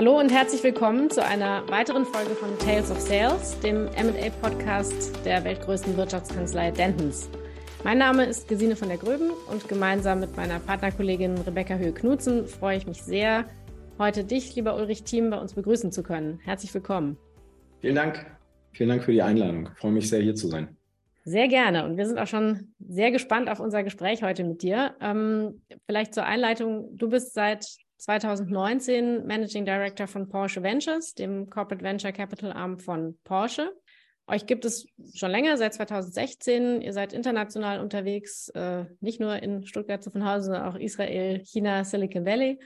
Hallo und herzlich willkommen zu einer weiteren Folge von Tales of Sales, dem MA-Podcast der weltgrößten Wirtschaftskanzlei Dentons. Mein Name ist Gesine von der Gröben und gemeinsam mit meiner Partnerkollegin Rebecca Höhe-Knutzen freue ich mich sehr, heute dich, lieber Ulrich Thiem, bei uns begrüßen zu können. Herzlich willkommen. Vielen Dank. Vielen Dank für die Einladung. Ich freue mich sehr, hier zu sein. Sehr gerne. Und wir sind auch schon sehr gespannt auf unser Gespräch heute mit dir. Ähm, vielleicht zur Einleitung. Du bist seit 2019 Managing Director von Porsche Ventures, dem Corporate Venture Capital Arm von Porsche. Euch gibt es schon länger, seit 2016. Ihr seid international unterwegs, äh, nicht nur in Stuttgart zu von Hause, sondern auch Israel, China, Silicon Valley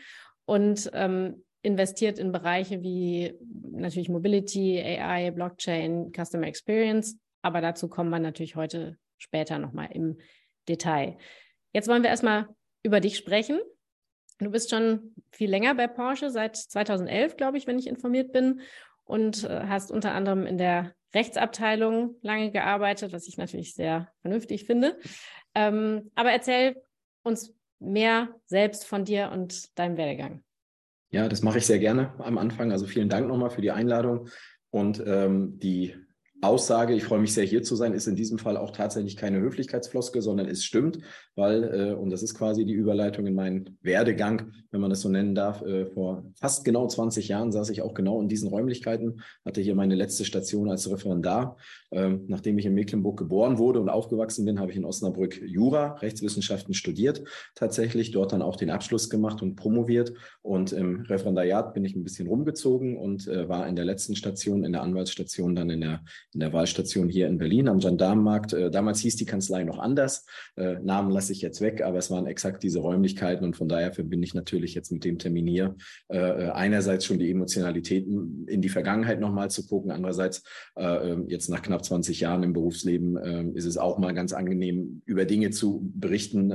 und ähm, investiert in Bereiche wie natürlich Mobility, AI, Blockchain, Customer Experience. Aber dazu kommen wir natürlich heute später nochmal im Detail. Jetzt wollen wir erstmal über dich sprechen. Du bist schon viel länger bei Porsche, seit 2011, glaube ich, wenn ich informiert bin, und äh, hast unter anderem in der Rechtsabteilung lange gearbeitet, was ich natürlich sehr vernünftig finde. Ähm, aber erzähl uns mehr selbst von dir und deinem Werdegang. Ja, das mache ich sehr gerne am Anfang. Also vielen Dank nochmal für die Einladung und ähm, die Aussage, ich freue mich sehr hier zu sein, ist in diesem Fall auch tatsächlich keine Höflichkeitsfloskel, sondern es stimmt, weil, äh, und das ist quasi die Überleitung in meinen Werdegang, wenn man das so nennen darf, äh, vor fast genau 20 Jahren saß ich auch genau in diesen Räumlichkeiten, hatte hier meine letzte Station als Referendar. Ähm, nachdem ich in Mecklenburg geboren wurde und aufgewachsen bin, habe ich in Osnabrück Jura, Rechtswissenschaften studiert, tatsächlich dort dann auch den Abschluss gemacht und promoviert. Und im Referendariat bin ich ein bisschen rumgezogen und äh, war in der letzten Station, in der Anwaltsstation, dann in der in der Wahlstation hier in Berlin am Gendarmenmarkt. Äh, damals hieß die Kanzlei noch anders. Äh, Namen lasse ich jetzt weg, aber es waren exakt diese Räumlichkeiten und von daher verbinde ich natürlich jetzt mit dem Termin hier äh, einerseits schon die Emotionalitäten in die Vergangenheit nochmal zu gucken, andererseits ähm, jetzt nach knapp 20 Jahren im Berufsleben ähm, ist es auch mal ganz angenehm, über Dinge zu berichten,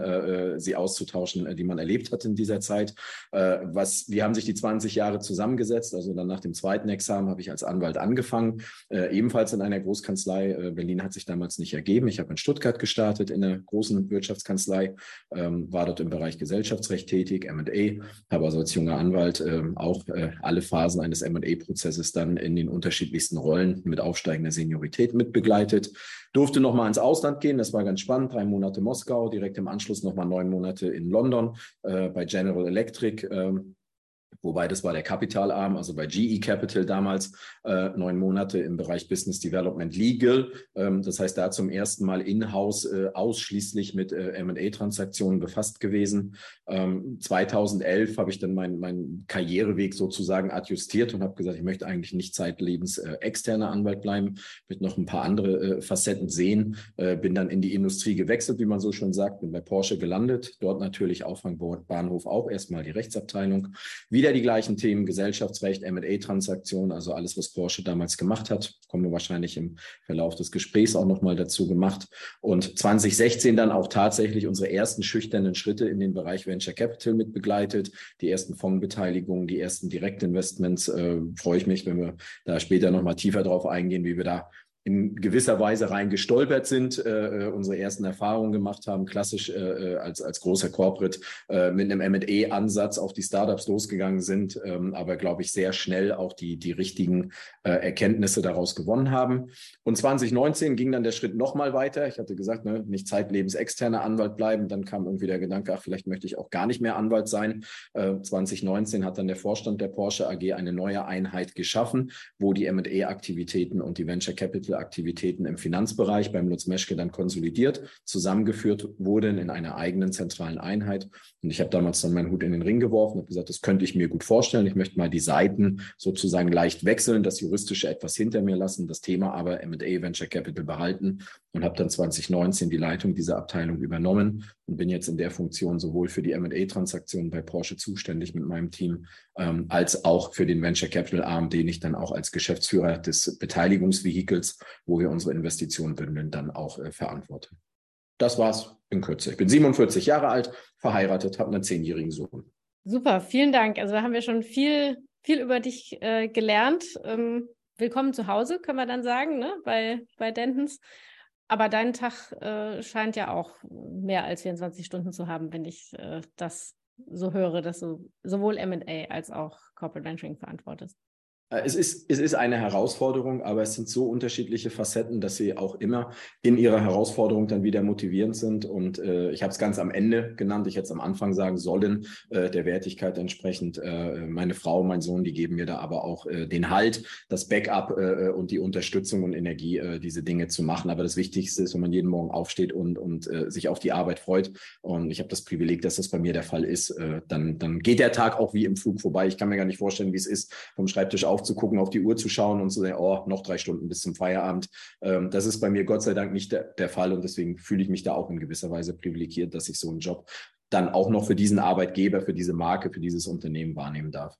sie auszutauschen, die man erlebt hat in dieser Zeit. was, wie haben sich die 20 Jahre zusammengesetzt? Also dann nach dem zweiten Examen habe ich als Anwalt angefangen, ebenfalls in einer Großkanzlei. Äh, Berlin hat sich damals nicht ergeben. Ich habe in Stuttgart gestartet in einer großen Wirtschaftskanzlei, ähm, war dort im Bereich Gesellschaftsrecht tätig, M&A, habe also als junger Anwalt ähm, auch äh, alle Phasen eines M&A-Prozesses dann in den unterschiedlichsten Rollen mit aufsteigender Seniorität mitbegleitet. Durfte nochmal ins Ausland gehen, das war ganz spannend. Drei Monate Moskau, direkt im Anschluss nochmal neun Monate in London äh, bei General Electric. Wobei das war der Kapitalarm, also bei GE Capital damals äh, neun Monate im Bereich Business Development Legal. Ähm, das heißt, da zum ersten Mal in-house äh, ausschließlich mit äh, M&A-Transaktionen befasst gewesen. Ähm, 2011 habe ich dann meinen mein Karriereweg sozusagen adjustiert und habe gesagt, ich möchte eigentlich nicht zeitlebens äh, externer Anwalt bleiben, mit noch ein paar andere äh, Facetten sehen. Äh, bin dann in die Industrie gewechselt, wie man so schon sagt, bin bei Porsche gelandet, dort natürlich Auffangbahnhof auch erstmal die Rechtsabteilung. Wieder wieder die gleichen Themen, Gesellschaftsrecht, M&A-Transaktionen, also alles, was Porsche damals gemacht hat. Kommen wir wahrscheinlich im Verlauf des Gesprächs auch nochmal dazu gemacht. Und 2016 dann auch tatsächlich unsere ersten schüchternen Schritte in den Bereich Venture Capital mit begleitet. Die ersten Fondsbeteiligungen, die ersten Direktinvestments. Äh, freue ich mich, wenn wir da später nochmal tiefer drauf eingehen, wie wir da in gewisser Weise rein gestolpert sind, äh, äh unsere ersten Erfahrungen gemacht haben, klassisch äh, äh, als, als großer Corporate äh, mit einem M&A-Ansatz auf die Startups losgegangen sind, ähm, aber glaube ich sehr schnell auch die, die richtigen äh, Erkenntnisse daraus gewonnen haben. Und 2019 ging dann der Schritt nochmal weiter. Ich hatte gesagt, ne, nicht zeitlebens externer Anwalt bleiben. Dann kam irgendwie der Gedanke, ach, vielleicht möchte ich auch gar nicht mehr Anwalt sein. 2019 hat dann der Vorstand der Porsche AG eine neue Einheit geschaffen, wo die M&A-Aktivitäten und die Venture Capital Aktivitäten im Finanzbereich beim Lutz Meschke dann konsolidiert, zusammengeführt wurden in einer eigenen zentralen Einheit. Und ich habe damals dann meinen Hut in den Ring geworfen und gesagt, das könnte ich mir gut vorstellen. Ich möchte mal die Seiten sozusagen leicht wechseln, das Juristische etwas hinter mir lassen, das Thema aber M&A Venture Capital behalten und habe dann 2019 die Leitung dieser Abteilung übernommen und bin jetzt in der Funktion sowohl für die M&A-Transaktionen bei Porsche zuständig mit meinem Team, ähm, als auch für den Venture Capital Arm, den ich dann auch als Geschäftsführer des Beteiligungsvehikels, wo wir unsere Investitionen bündeln, dann auch äh, verantworte. Das war's in Kürze. Ich bin 47 Jahre alt, verheiratet, habe einen zehnjährigen Sohn. Super, vielen Dank. Also da haben wir schon viel, viel über dich äh, gelernt. Ähm, willkommen zu Hause, können wir dann sagen, ne? bei, bei Dentons. Aber dein Tag äh, scheint ja auch mehr als 24 Stunden zu haben, wenn ich äh, das so höre, dass du sowohl MA als auch Corporate Venturing verantwortest. Äh, es ist, es ist eine Herausforderung, aber es sind so unterschiedliche Facetten, dass sie auch immer in ihrer Herausforderung dann wieder motivierend sind. Und äh, ich habe es ganz am Ende genannt. Ich hätte es am Anfang sagen sollen, äh, der Wertigkeit entsprechend. Äh, meine Frau, mein Sohn, die geben mir da aber auch äh, den Halt, das Backup äh, und die Unterstützung und Energie, diese Dinge zu machen. Aber das Wichtigste ist, wenn man jeden Morgen aufsteht und, und sich auf die Arbeit freut. Und ich habe das Privileg, dass das bei mir der Fall ist. dann, dann geht der Tag auch wie im Flug vorbei. Ich kann mir gar nicht vorstellen, wie es ist, vom Schreibtisch auf aufzugucken, auf die Uhr zu schauen und zu sagen, oh, noch drei Stunden bis zum Feierabend. Ähm, das ist bei mir Gott sei Dank nicht der, der Fall und deswegen fühle ich mich da auch in gewisser Weise privilegiert, dass ich so einen Job dann auch noch für diesen Arbeitgeber, für diese Marke, für dieses Unternehmen wahrnehmen darf.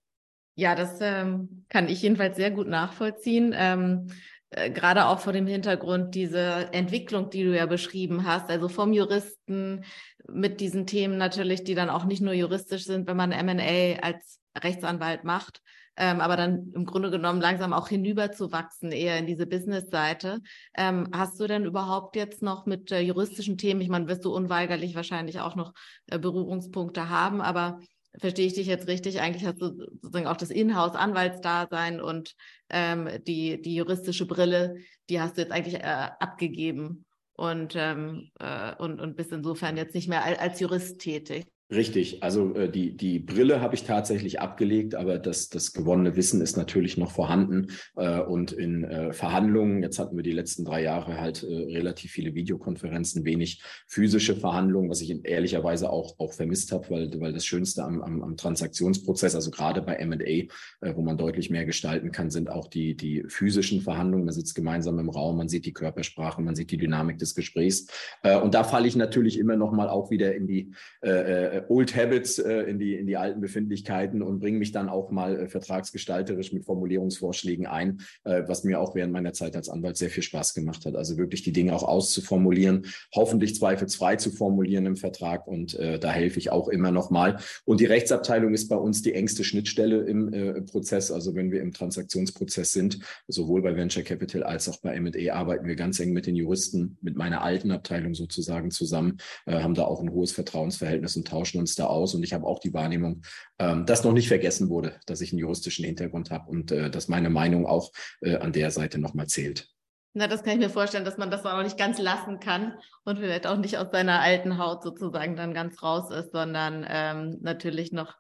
Ja, das ähm, kann ich jedenfalls sehr gut nachvollziehen. Ähm, äh, gerade auch vor dem Hintergrund diese Entwicklung, die du ja beschrieben hast, also vom Juristen mit diesen Themen natürlich, die dann auch nicht nur juristisch sind, wenn man M&A als Rechtsanwalt macht, ähm, aber dann im Grunde genommen langsam auch hinüberzuwachsen, eher in diese Business-Seite. Ähm, hast du denn überhaupt jetzt noch mit äh, juristischen Themen, ich meine, wirst du unweigerlich wahrscheinlich auch noch äh, Berührungspunkte haben, aber verstehe ich dich jetzt richtig? Eigentlich hast du sozusagen auch das Inhouse-Anwaltsdasein und ähm, die, die juristische Brille, die hast du jetzt eigentlich äh, abgegeben und, ähm, äh, und, und bist insofern jetzt nicht mehr als, als Jurist tätig. Richtig, also äh, die, die Brille habe ich tatsächlich abgelegt, aber das, das gewonnene Wissen ist natürlich noch vorhanden. Äh, und in äh, Verhandlungen, jetzt hatten wir die letzten drei Jahre halt äh, relativ viele Videokonferenzen, wenig physische Verhandlungen, was ich ehrlicherweise auch, auch vermisst habe, weil, weil das Schönste am, am, am Transaktionsprozess, also gerade bei MA, äh, wo man deutlich mehr gestalten kann, sind auch die, die physischen Verhandlungen. Man sitzt gemeinsam im Raum, man sieht die Körpersprache, man sieht die Dynamik des Gesprächs. Äh, und da falle ich natürlich immer noch mal auch wieder in die äh, äh, Old Habits äh, in, die, in die alten Befindlichkeiten und bringe mich dann auch mal äh, vertragsgestalterisch mit Formulierungsvorschlägen ein, äh, was mir auch während meiner Zeit als Anwalt sehr viel Spaß gemacht hat. Also wirklich die Dinge auch auszuformulieren, hoffentlich zweifelsfrei zu formulieren im Vertrag und äh, da helfe ich auch immer noch mal. Und die Rechtsabteilung ist bei uns die engste Schnittstelle im äh, Prozess. Also wenn wir im Transaktionsprozess sind, sowohl bei Venture Capital als auch bei M&A arbeiten wir ganz eng mit den Juristen, mit meiner alten Abteilung sozusagen zusammen, äh, haben da auch ein hohes Vertrauensverhältnis und tauschen tauschen uns da aus. Und ich habe auch die Wahrnehmung, ähm, dass noch nicht vergessen wurde, dass ich einen juristischen Hintergrund habe und äh, dass meine Meinung auch äh, an der Seite nochmal zählt. Na, das kann ich mir vorstellen, dass man das auch nicht ganz lassen kann und vielleicht auch nicht aus seiner alten Haut sozusagen dann ganz raus ist, sondern ähm, natürlich noch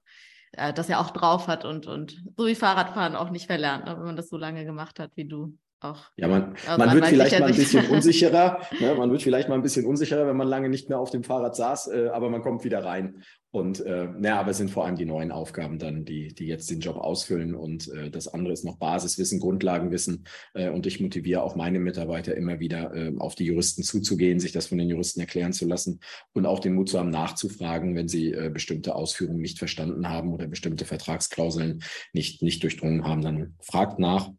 äh, das ja auch drauf hat und, und so wie Fahrradfahren auch nicht verlernt, ne, wenn man das so lange gemacht hat wie du auch. Ja, man, man wird vielleicht mal ein bisschen unsicherer. Ne? Man wird vielleicht mal ein bisschen unsicherer, wenn man lange nicht mehr auf dem Fahrrad saß, äh, aber man kommt wieder rein. Und äh, naja, aber es sind vor allem die neuen Aufgaben dann, die, die jetzt den Job ausfüllen. Und äh, das andere ist noch Basiswissen, Grundlagenwissen. Äh, und ich motiviere auch meine Mitarbeiter immer wieder, äh, auf die Juristen zuzugehen, sich das von den Juristen erklären zu lassen und auch den Mut zu haben, nachzufragen, wenn sie äh, bestimmte Ausführungen nicht verstanden haben oder bestimmte Vertragsklauseln nicht, nicht durchdrungen haben. Dann fragt nach,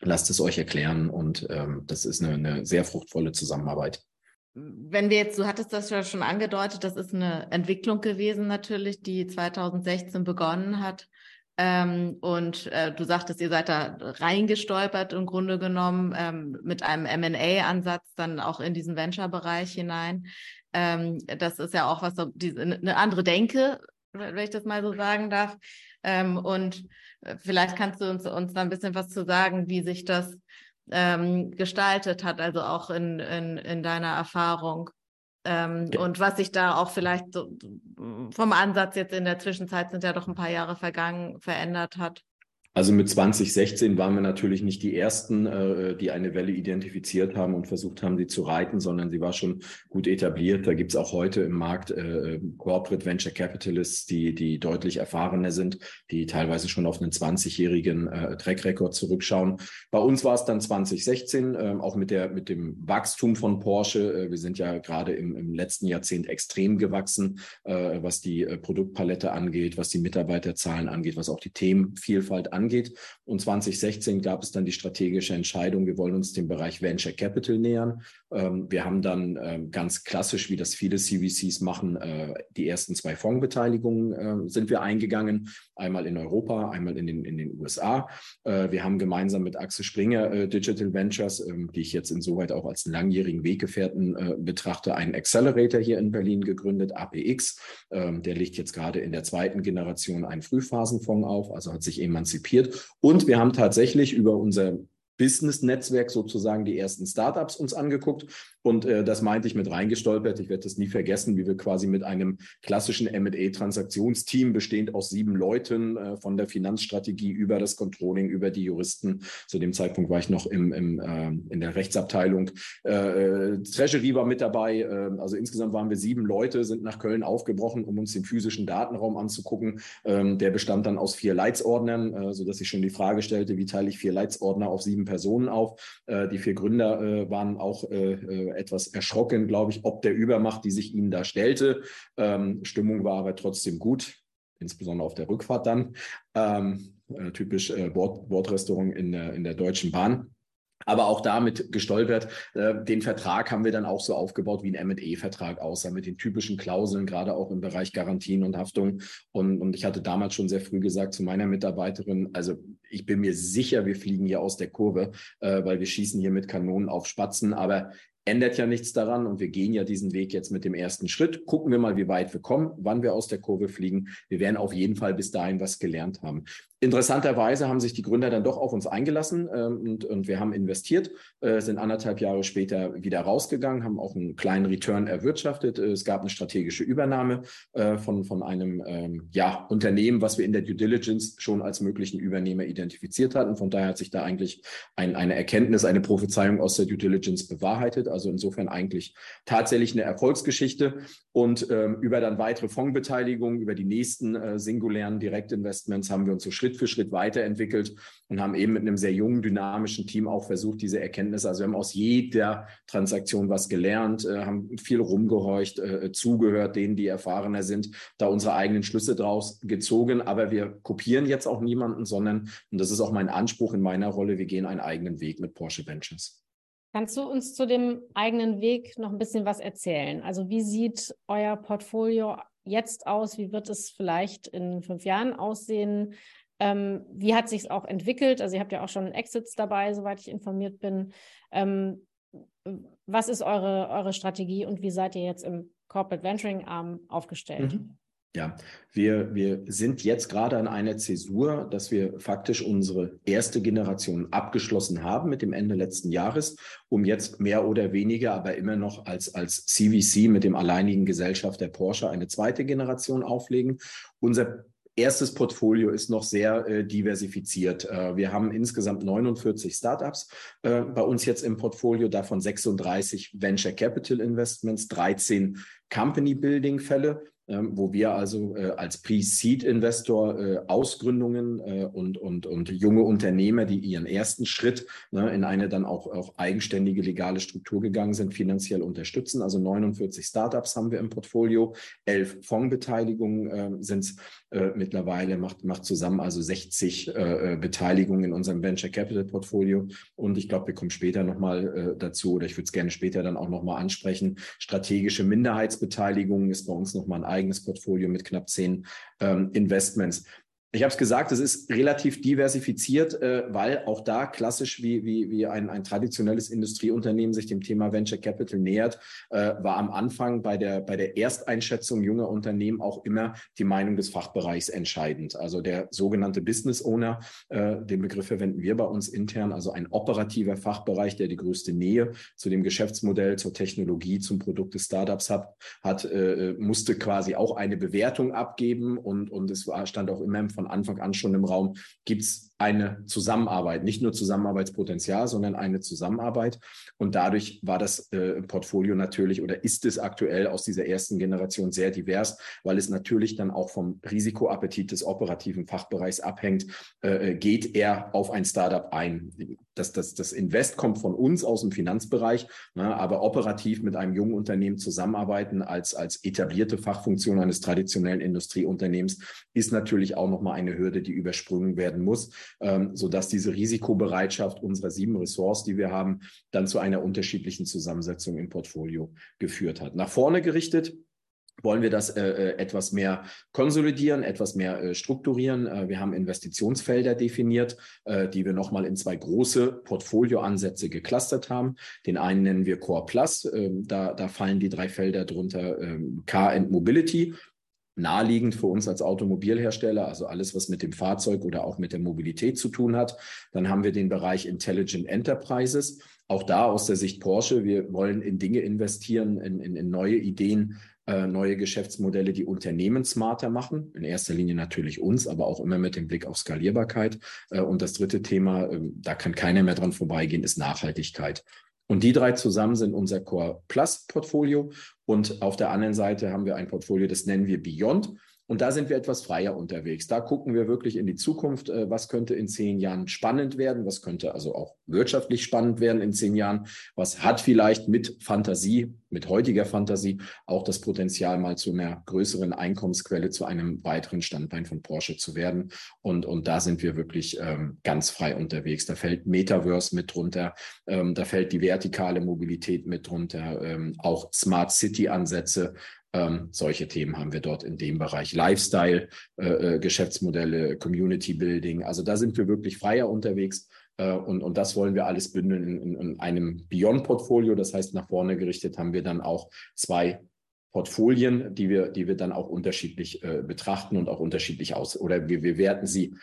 lasst es euch erklären und ähm, das ist eine, eine sehr fruchtvolle Zusammenarbeit. Wenn wir jetzt, du hattest das ja schon angedeutet, das ist eine Entwicklung gewesen natürlich, die 2016 begonnen hat. Ähm, und äh, du sagtest, ihr seid da reingestolpert im Grunde genommen ähm, mit einem M&A-Ansatz dann auch in diesen Venture-Bereich hinein. Ähm, das ist ja auch was, die, eine andere Denke, wenn ich das mal so sagen darf. Ähm, und vielleicht kannst du uns, uns da ein bisschen was zu sagen, wie sich das ähm, gestaltet hat, also auch in, in, in deiner Erfahrung. Ähm, ja. Und was sich da auch vielleicht so vom Ansatz jetzt in der Zwischenzeit sind ja doch ein paar Jahre vergangen, verändert hat. Also mit 2016 waren wir natürlich nicht die Ersten, äh, die eine Welle identifiziert haben und versucht haben, sie zu reiten, sondern sie war schon gut etabliert. Da gibt es auch heute im Markt äh, Corporate Venture Capitalists, die, die deutlich erfahrener sind, die teilweise schon auf einen 20-jährigen äh, Track Record zurückschauen. Bei uns war es dann 2016, äh, auch mit, der, mit dem Wachstum von Porsche. Äh, wir sind ja gerade im, im letzten Jahrzehnt extrem gewachsen, äh, was die äh, Produktpalette angeht, was die Mitarbeiterzahlen angeht, was auch die Themenvielfalt angeht angeht. Und 2016 gab es dann die strategische Entscheidung, wir wollen uns dem Bereich Venture Capital nähern. Ähm, wir haben dann ähm, ganz klassisch, wie das viele CVCs machen, äh, die ersten zwei Fondsbeteiligungen äh, sind wir eingegangen. Einmal in Europa, einmal in den, in den USA. Äh, wir haben gemeinsam mit Axel Springer Digital Ventures, ähm, die ich jetzt insoweit auch als langjährigen Weggefährten betrachte, einen Accelerator hier in Berlin gegründet, APX. Der liegt jetzt gerade in der zweiten Generation einen Frühphasenfonds auf, also hat sich emanzipiert. Und wir haben tatsächlich über unser Business-Netzwerk sozusagen die ersten Startups uns angeguckt. Und äh, das meinte ich mit reingestolpert. Ich werde das nie vergessen, wie wir quasi mit einem klassischen M&A-Transaktionsteam bestehend aus sieben Leuten äh, von der Finanzstrategie über das Controlling, über die Juristen. Zu dem Zeitpunkt war ich noch im, im, äh, in der Rechtsabteilung. Äh, äh, Treasury war mit dabei. Äh, also insgesamt waren wir sieben Leute, sind nach Köln aufgebrochen, um uns den physischen Datenraum anzugucken. Ähm, der bestand dann aus vier Leitsordnern, äh, sodass ich schon die Frage stellte, wie teile ich vier Leitsordner auf sieben Personen auf. Äh, die vier Gründer äh, waren auch äh, etwas erschrocken, glaube ich, ob der Übermacht, die sich ihnen da stellte. Ähm, Stimmung war aber trotzdem gut, insbesondere auf der Rückfahrt dann. Ähm, äh, typisch Bord, Bordrestaurant in, in der Deutschen Bahn aber auch damit gestolpert. Äh, den Vertrag haben wir dann auch so aufgebaut, wie ein M&E-Vertrag aussah, mit den typischen Klauseln, gerade auch im Bereich Garantien und Haftung. Und, und ich hatte damals schon sehr früh gesagt zu meiner Mitarbeiterin, also ich bin mir sicher, wir fliegen hier aus der Kurve, äh, weil wir schießen hier mit Kanonen auf Spatzen, aber ändert ja nichts daran und wir gehen ja diesen Weg jetzt mit dem ersten Schritt. Gucken wir mal, wie weit wir kommen, wann wir aus der Kurve fliegen. Wir werden auf jeden Fall bis dahin was gelernt haben. Interessanterweise haben sich die Gründer dann doch auf uns eingelassen ähm, und, und wir haben investiert, äh, sind anderthalb Jahre später wieder rausgegangen, haben auch einen kleinen Return erwirtschaftet. Äh, es gab eine strategische Übernahme äh, von, von einem ähm, ja, Unternehmen, was wir in der Due Diligence schon als möglichen Übernehmer identifiziert hatten. Von daher hat sich da eigentlich ein, eine Erkenntnis, eine Prophezeiung aus der Due Diligence bewahrheitet. Also insofern eigentlich tatsächlich eine Erfolgsgeschichte und ähm, über dann weitere Fondsbeteiligungen, über die nächsten äh, singulären Direktinvestments haben wir uns so Schritt für Schritt weiterentwickelt und haben eben mit einem sehr jungen, dynamischen Team auch versucht, diese Erkenntnisse, also wir haben aus jeder Transaktion was gelernt, äh, haben viel rumgehorcht, äh, zugehört, denen, die erfahrener sind, da unsere eigenen Schlüsse draus gezogen. Aber wir kopieren jetzt auch niemanden, sondern, und das ist auch mein Anspruch in meiner Rolle, wir gehen einen eigenen Weg mit Porsche Ventures. Kannst du uns zu dem eigenen Weg noch ein bisschen was erzählen? Also wie sieht euer Portfolio jetzt aus? Wie wird es vielleicht in fünf Jahren aussehen? Ähm, wie hat sich es auch entwickelt? Also ihr habt ja auch schon Exits dabei, soweit ich informiert bin. Ähm, was ist eure, eure Strategie und wie seid ihr jetzt im Corporate Venturing Arm aufgestellt? Mhm. Ja, wir, wir sind jetzt gerade an einer Zäsur, dass wir faktisch unsere erste Generation abgeschlossen haben mit dem Ende letzten Jahres, um jetzt mehr oder weniger, aber immer noch als, als CVC mit dem alleinigen Gesellschaft der Porsche eine zweite Generation auflegen. Unser erstes Portfolio ist noch sehr äh, diversifiziert. Äh, wir haben insgesamt 49 Startups äh, bei uns jetzt im Portfolio, davon 36 Venture Capital Investments, 13 Company Building Fälle wo wir also äh, als Pre-Seed-Investor äh, Ausgründungen äh, und, und, und junge Unternehmer, die ihren ersten Schritt ne, in eine dann auch, auch eigenständige legale Struktur gegangen sind, finanziell unterstützen. Also 49 Startups haben wir im Portfolio, elf Fondsbeteiligungen äh, sind es äh, mittlerweile, macht, macht zusammen also 60 äh, äh, Beteiligungen in unserem Venture Capital Portfolio. Und ich glaube, wir kommen später nochmal äh, dazu, oder ich würde es gerne später dann auch nochmal ansprechen. Strategische Minderheitsbeteiligung ist bei uns nochmal ein eigenes Portfolio mit knapp zehn ähm, Investments. Ich habe es gesagt, es ist relativ diversifiziert, äh, weil auch da klassisch wie, wie, wie ein, ein traditionelles Industrieunternehmen sich dem Thema Venture Capital nähert, äh, war am Anfang bei der, bei der Ersteinschätzung junger Unternehmen auch immer die Meinung des Fachbereichs entscheidend. Also der sogenannte Business Owner, äh, den Begriff verwenden wir bei uns intern, also ein operativer Fachbereich, der die größte Nähe zu dem Geschäftsmodell, zur Technologie, zum Produkt des Startups hat, hat äh, musste quasi auch eine Bewertung abgeben und, und es war, stand auch immer von Anfang an schon im Raum, gibt es eine Zusammenarbeit, nicht nur Zusammenarbeitspotenzial, sondern eine Zusammenarbeit. Und dadurch war das äh, Portfolio natürlich oder ist es aktuell aus dieser ersten Generation sehr divers, weil es natürlich dann auch vom Risikoappetit des operativen Fachbereichs abhängt. Äh, geht er auf ein Startup ein? Das, das, das Invest kommt von uns aus dem Finanzbereich, ne, aber operativ mit einem jungen Unternehmen zusammenarbeiten als, als etablierte Fachfunktion eines traditionellen Industrieunternehmens ist natürlich auch nochmal eine Hürde, die übersprungen werden muss. Ähm, sodass diese Risikobereitschaft unserer sieben Ressorts, die wir haben, dann zu einer unterschiedlichen Zusammensetzung im Portfolio geführt hat. Nach vorne gerichtet wollen wir das äh, äh, etwas mehr konsolidieren, etwas mehr äh, strukturieren. Äh, wir haben Investitionsfelder definiert, äh, die wir nochmal in zwei große Portfolioansätze geclustert haben. Den einen nennen wir Core Plus. Ähm, da, da fallen die drei Felder drunter ähm, Car and Mobility. Naheliegend für uns als Automobilhersteller, also alles, was mit dem Fahrzeug oder auch mit der Mobilität zu tun hat. Dann haben wir den Bereich Intelligent Enterprises. Auch da aus der Sicht Porsche, wir wollen in Dinge investieren, in, in, in neue Ideen, äh, neue Geschäftsmodelle, die Unternehmen smarter machen. In erster Linie natürlich uns, aber auch immer mit dem Blick auf Skalierbarkeit. Äh, und das dritte Thema, ähm, da kann keiner mehr dran vorbeigehen, ist Nachhaltigkeit. Und die drei zusammen sind unser Core Plus Portfolio. Und auf der anderen Seite haben wir ein Portfolio, das nennen wir Beyond. Und da sind wir etwas freier unterwegs. Da gucken wir wirklich in die Zukunft. Äh, was könnte in zehn Jahren spannend werden? Was könnte also auch wirtschaftlich spannend werden in zehn Jahren? Was hat vielleicht mit Fantasie, mit heutiger Fantasie auch das Potenzial, mal zu einer größeren Einkommensquelle, zu einem weiteren Standbein von Porsche zu werden? Und, und da sind wir wirklich ähm, ganz frei unterwegs. Da fällt Metaverse mit drunter. Ähm, da fällt die vertikale Mobilität mit drunter. Ähm, auch Smart City Ansätze. Ähm, solche Themen haben wir dort in dem Bereich. Lifestyle, äh, äh, Geschäftsmodelle, Community Building. Also da sind wir wirklich freier unterwegs. Äh, und, und das wollen wir alles bündeln in, in, in einem Beyond-Portfolio. Das heißt, nach vorne gerichtet haben wir dann auch zwei Portfolien, die wir, die wir dann auch unterschiedlich äh, betrachten und auch unterschiedlich aus oder wir, wir werten sie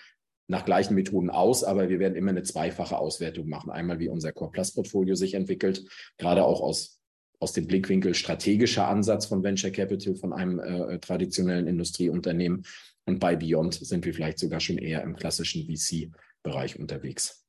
nach gleichen Methoden aus, aber wir werden immer eine zweifache Auswertung machen. Einmal, wie unser Core Plus Portfolio sich entwickelt, gerade auch aus aus dem Blickwinkel strategischer Ansatz von Venture Capital, von einem äh, traditionellen Industrieunternehmen. Und bei Beyond sind wir vielleicht sogar schon eher im klassischen VC-Bereich unterwegs.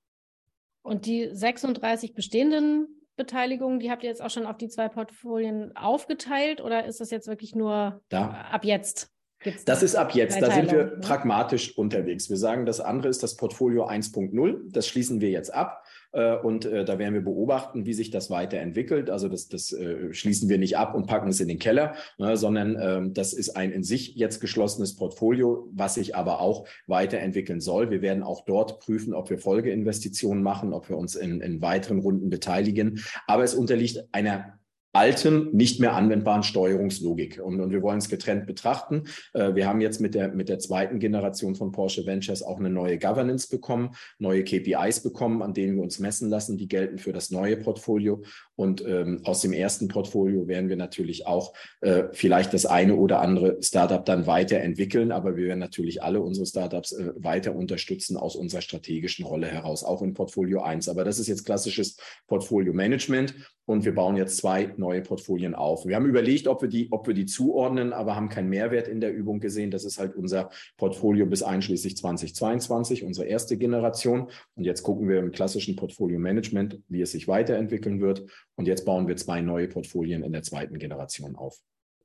Und die 36 bestehenden Beteiligungen, die habt ihr jetzt auch schon auf die zwei Portfolien aufgeteilt oder ist das jetzt wirklich nur da. ab jetzt? Gibt's das ist ab jetzt, da sind wir ne? pragmatisch unterwegs. Wir sagen, das andere ist das Portfolio 1.0, das schließen wir jetzt ab. Äh, und äh, da werden wir beobachten, wie sich das weiterentwickelt. Also das, das äh, schließen wir nicht ab und packen es in den Keller, ne, sondern ähm, das ist ein in sich jetzt geschlossenes Portfolio, was sich aber auch weiterentwickeln soll. Wir werden auch dort prüfen, ob wir Folgeinvestitionen machen, ob wir uns in, in weiteren Runden beteiligen. Aber es unterliegt einer alten, nicht mehr anwendbaren Steuerungslogik. Und, und wir wollen es getrennt betrachten. Äh, wir haben jetzt mit der, mit der zweiten Generation von Porsche Ventures auch eine neue Governance bekommen, neue KPIs bekommen, an denen wir uns messen lassen. Die gelten für das neue Portfolio. Und ähm, aus dem ersten Portfolio werden wir natürlich auch äh, vielleicht das eine oder andere Startup dann weiterentwickeln. Aber wir werden natürlich alle unsere Startups äh, weiter unterstützen aus unserer strategischen Rolle heraus, auch in Portfolio 1. Aber das ist jetzt klassisches Portfolio Management. Und wir bauen jetzt zwei neue Portfolien auf. Wir haben überlegt, ob wir die, ob wir die zuordnen, aber haben keinen Mehrwert in der Übung gesehen. Das ist halt unser Portfolio bis einschließlich 2022, unsere erste Generation. Und jetzt gucken wir im klassischen Portfolio Management, wie es sich weiterentwickeln wird. Und jetzt bauen wir zwei neue Portfolien in der zweiten Generation auf.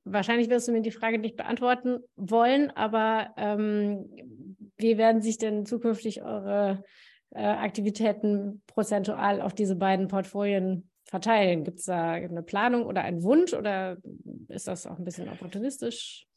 Wahrscheinlich wirst du mir die Frage nicht beantworten wollen, aber ähm, wie werden sich denn zukünftig eure äh, Aktivitäten prozentual auf diese beiden Portfolien verteilen? Gibt es da eine Planung oder einen Wunsch oder ist das auch ein bisschen opportunistisch?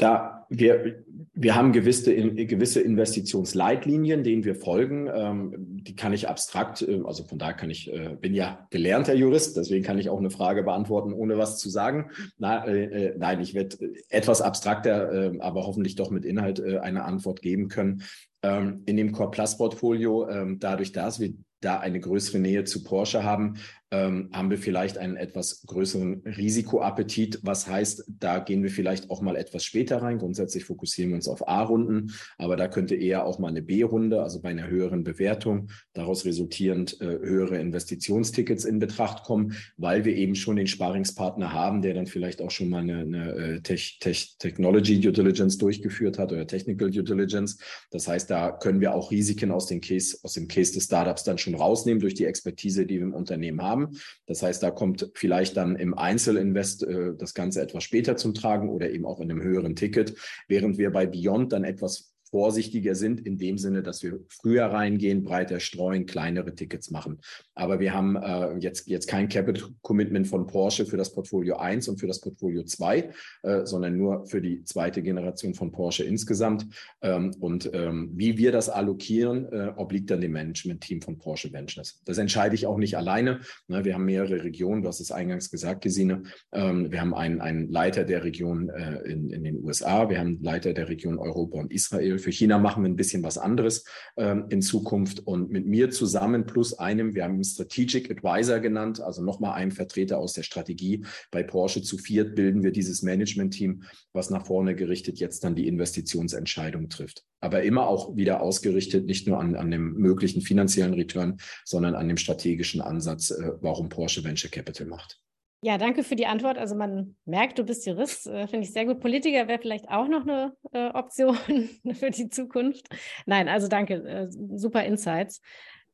Da wir, wir haben gewisse, gewisse Investitionsleitlinien, denen wir folgen. Ähm, die kann ich abstrakt, äh, also von da kann ich, äh, bin ja gelernter Jurist, deswegen kann ich auch eine Frage beantworten, ohne was zu sagen. Äh, äh nein, ich werde etwas abstrakter, äh, aber hoffentlich doch mit Inhalt eine Antwort geben können. Ähm, in dem Core Plus Portfolio, ähm, dadurch, dass wir da eine größere Nähe zu Porsche haben, ähm, haben wir vielleicht einen etwas größeren Risikoappetit. Was heißt, da gehen wir vielleicht auch mal etwas später rein. Grundsätzlich fokussieren wir uns auf A-Runden, aber da könnte eher auch mal eine B-Runde, also bei einer höheren Bewertung, daraus resultierend äh, höhere Investitionstickets in Betracht kommen, weil wir eben schon den Sparingspartner haben, der dann vielleicht auch schon mal eine, eine äh, Tech, Tech, Technology Due Diligence durchgeführt hat oder Technical Due Diligence. Das heißt, da können wir auch Risiken aus dem Case, aus dem Case des Startups dann schon rausnehmen durch die Expertise, die wir im Unternehmen haben haben. Das heißt, da kommt vielleicht dann im Einzelinvest äh, das Ganze etwas später zum Tragen oder eben auch in einem höheren Ticket, während wir bei Beyond dann etwas vorsichtiger sind, in dem Sinne, dass wir früher reingehen, breiter streuen, kleinere Tickets machen. Aber wir haben äh, jetzt, jetzt kein Capital Commitment von Porsche für das Portfolio 1 und für das Portfolio 2, äh, sondern nur für die zweite Generation von Porsche insgesamt. Ähm, und ähm, wie wir das allokieren, äh, obliegt dann dem Management-Team von Porsche Ventures. Das entscheide ich auch nicht alleine. Ne, wir haben mehrere Regionen, du hast es eingangs gesagt, Gesine. Ähm, wir haben einen, einen Leiter der Region äh, in, in den USA, wir haben einen Leiter der Region Europa und Israel. Für China machen wir ein bisschen was anderes ähm, in Zukunft. Und mit mir zusammen plus einem, wir haben einen Strategic Advisor genannt, also nochmal einen Vertreter aus der Strategie. Bei Porsche zu viert bilden wir dieses Management-Team, was nach vorne gerichtet jetzt dann die Investitionsentscheidung trifft. Aber immer auch wieder ausgerichtet, nicht nur an, an dem möglichen finanziellen Return, sondern an dem strategischen Ansatz, äh, warum Porsche Venture Capital macht. Ja, danke für die Antwort. Also man merkt, du bist Jurist, äh, finde ich sehr gut. Politiker wäre vielleicht auch noch eine äh, Option für die Zukunft. Nein, also danke, äh, super Insights.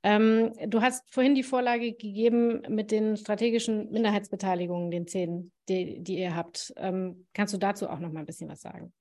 Ähm, du hast vorhin die Vorlage gegeben mit den strategischen Minderheitsbeteiligungen, den zehn, die, die ihr habt. Ähm, kannst du dazu auch noch mal ein bisschen was sagen?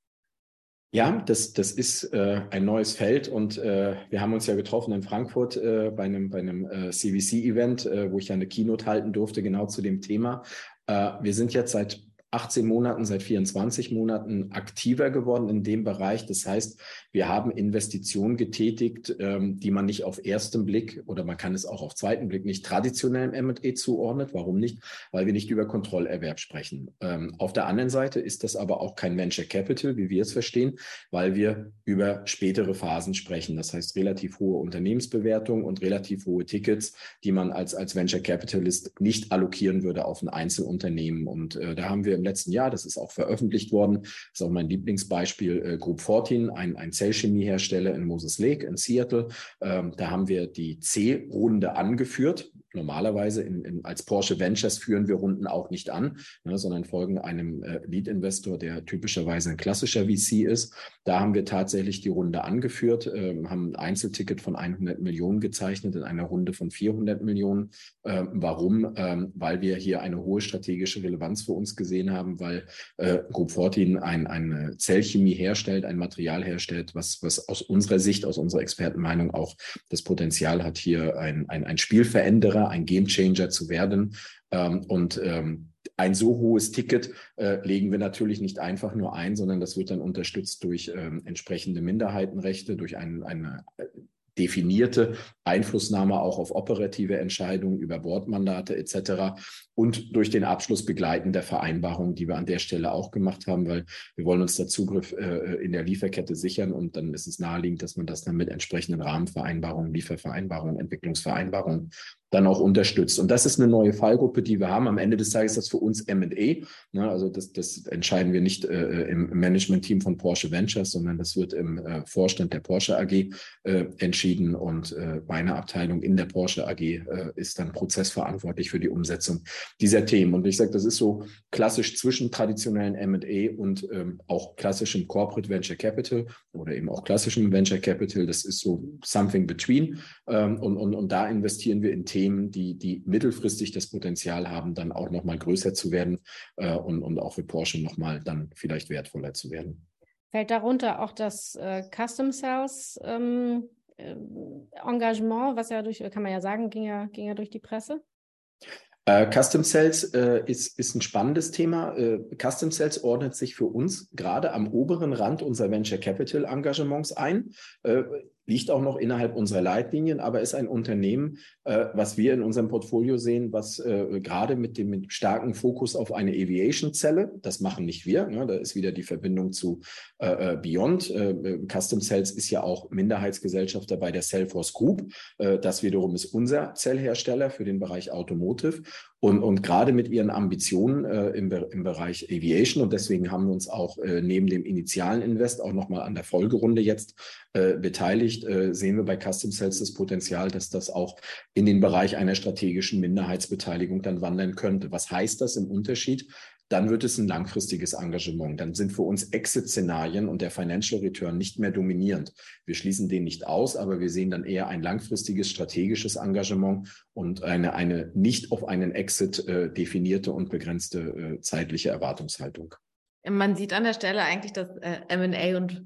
Ja, das, das ist äh, ein neues Feld und äh, wir haben uns ja getroffen in Frankfurt äh, bei einem, bei einem äh, CVC-Event, äh, wo ich ja eine Keynote halten durfte, genau zu dem Thema. Äh, wir sind jetzt seit 18 Monaten, seit 24 Monaten aktiver geworden in dem Bereich. Das heißt, wir haben Investitionen getätigt, ähm, die man nicht auf ersten Blick oder man kann es auch auf zweiten Blick nicht traditionell M&A zuordnet. Warum nicht? Weil wir nicht über Kontrollerwerb sprechen. Ähm, auf der anderen Seite ist das aber auch kein Venture Capital, wie wir es verstehen, weil wir über spätere Phasen sprechen. Das heißt, relativ hohe Unternehmensbewertungen und relativ hohe Tickets, die man als, als Venture Capitalist nicht allokieren würde auf ein Einzelunternehmen. Und äh, da haben wir im letzten Jahr, das ist auch veröffentlicht worden, das ist auch mein Lieblingsbeispiel, äh, Group 14, ein, ein Zellchemiehersteller in Moses Lake in Seattle. Ähm, da haben wir die C-Runde angeführt. Normalerweise in, in, als Porsche Ventures führen wir Runden auch nicht an, ne, sondern folgen einem äh, Lead-Investor, der typischerweise ein klassischer VC ist. Da haben wir tatsächlich die Runde angeführt, äh, haben ein Einzelticket von 100 Millionen gezeichnet in einer Runde von 400 Millionen. Äh, warum? Ähm, weil wir hier eine hohe strategische Relevanz für uns gesehen haben, weil äh, Group 14 ein, eine Zellchemie herstellt, ein Material herstellt, was, was aus unserer Sicht, aus unserer Expertenmeinung auch das Potenzial hat, hier ein, ein, ein Spielveränderer, ein Gamechanger zu werden. Ähm, und ähm, ein so hohes Ticket äh, legen wir natürlich nicht einfach nur ein, sondern das wird dann unterstützt durch ähm, entsprechende Minderheitenrechte, durch ein, eine äh, definierte Einflussnahme auch auf operative Entscheidungen über Bordmandate etc. und durch den Abschluss begleitender Vereinbarungen, die wir an der Stelle auch gemacht haben, weil wir wollen uns da Zugriff äh, in der Lieferkette sichern und dann ist es naheliegend, dass man das dann mit entsprechenden Rahmenvereinbarungen, Liefervereinbarungen, Entwicklungsvereinbarungen dann auch unterstützt. Und das ist eine neue Fallgruppe, die wir haben. Am Ende des Tages ist das für uns M&A. Ne? Also das, das entscheiden wir nicht äh, im Management-Team von Porsche Ventures, sondern das wird im äh, Vorstand der Porsche AG äh, entschieden. Und äh, meine Abteilung in der Porsche AG äh, ist dann prozessverantwortlich für die Umsetzung dieser Themen. Und ich sage, das ist so klassisch zwischen traditionellen M&A und ähm, auch klassischem Corporate Venture Capital oder eben auch klassischem Venture Capital. Das ist so something between. Ähm, und, und, und da investieren wir in Themen, Themen, die, die mittelfristig das Potenzial haben, dann auch nochmal größer zu werden äh, und, und auch für Porsche nochmal dann vielleicht wertvoller zu werden. Fällt darunter auch das äh, Custom Sales ähm, äh, Engagement, was ja durch, kann man ja sagen, ging ja, ging ja durch die Presse? Uh, Custom Cells uh, ist, ist ein spannendes Thema. Uh, Custom Cells ordnet sich für uns gerade am oberen Rand unserer Venture Capital Engagements ein liegt auch noch innerhalb unserer Leitlinien, aber ist ein Unternehmen, äh, was wir in unserem Portfolio sehen, was äh, gerade mit dem mit starken Fokus auf eine Aviation-Zelle, das machen nicht wir, ne, da ist wieder die Verbindung zu äh, äh Beyond. Äh, äh, Custom Cells ist ja auch Minderheitsgesellschafter bei der Cellforce Group. das wiederum ist unser Zellhersteller für den Bereich Automotive. Und, und gerade mit ihren Ambitionen äh, im, im Bereich Aviation und deswegen haben wir uns auch äh, neben dem initialen Invest auch nochmal an der Folgerunde jetzt äh, beteiligt, äh, sehen wir bei Custom Cells das Potenzial, dass das auch in den Bereich einer strategischen Minderheitsbeteiligung dann wandern könnte. Was heißt das im Unterschied? Dann wird es ein langfristiges Engagement. Dann sind für uns Exit-Szenarien und der Financial Return nicht mehr dominierend. Wir schließen den nicht aus, aber wir sehen dann eher ein langfristiges strategisches Engagement und eine, eine nicht auf einen Exit äh, definierte und begrenzte äh, zeitliche Erwartungshaltung. Man sieht an der Stelle eigentlich, dass äh, M&A und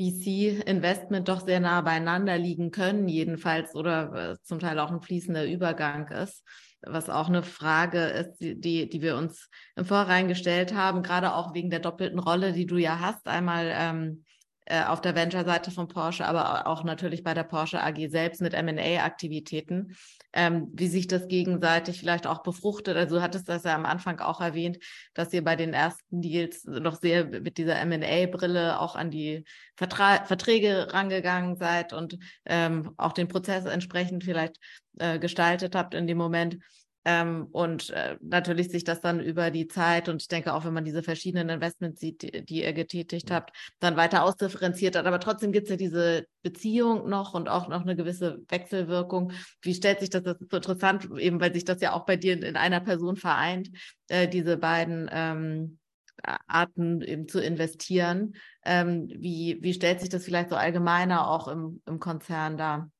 VC-Investment doch sehr nah beieinander liegen können, jedenfalls, oder äh, zum Teil auch ein fließender Übergang ist was auch eine Frage ist, die, die wir uns im Vorhinein gestellt haben, gerade auch wegen der doppelten Rolle, die du ja hast. Einmal ähm, äh, auf der Venture-Seite von Porsche, aber auch natürlich bei der Porsche AG selbst mit M&A-Aktivitäten, ähm, wie sich das gegenseitig vielleicht auch befruchtet. Also du hattest das ja am Anfang auch erwähnt, dass ihr bei den ersten Deals noch sehr mit dieser M&A-Brille auch an die Vertra Verträge rangegangen seid und ähm, auch den Prozess entsprechend vielleicht äh, gestaltet habt in dem Moment. Ähm, und äh, natürlich sich das dann über die Zeit und ich denke auch, wenn man diese verschiedenen Investments sieht, die, die ihr getätigt habt, dann weiter ausdifferenziert hat. Aber trotzdem gibt es ja diese Beziehung noch und auch noch eine gewisse Wechselwirkung. Wie stellt sich das, das ist so interessant, eben weil sich das ja auch bei dir in, in einer Person vereint, äh, diese beiden ähm, Arten eben zu investieren. Ähm, wie, wie stellt sich das vielleicht so allgemeiner auch im, im Konzern dar?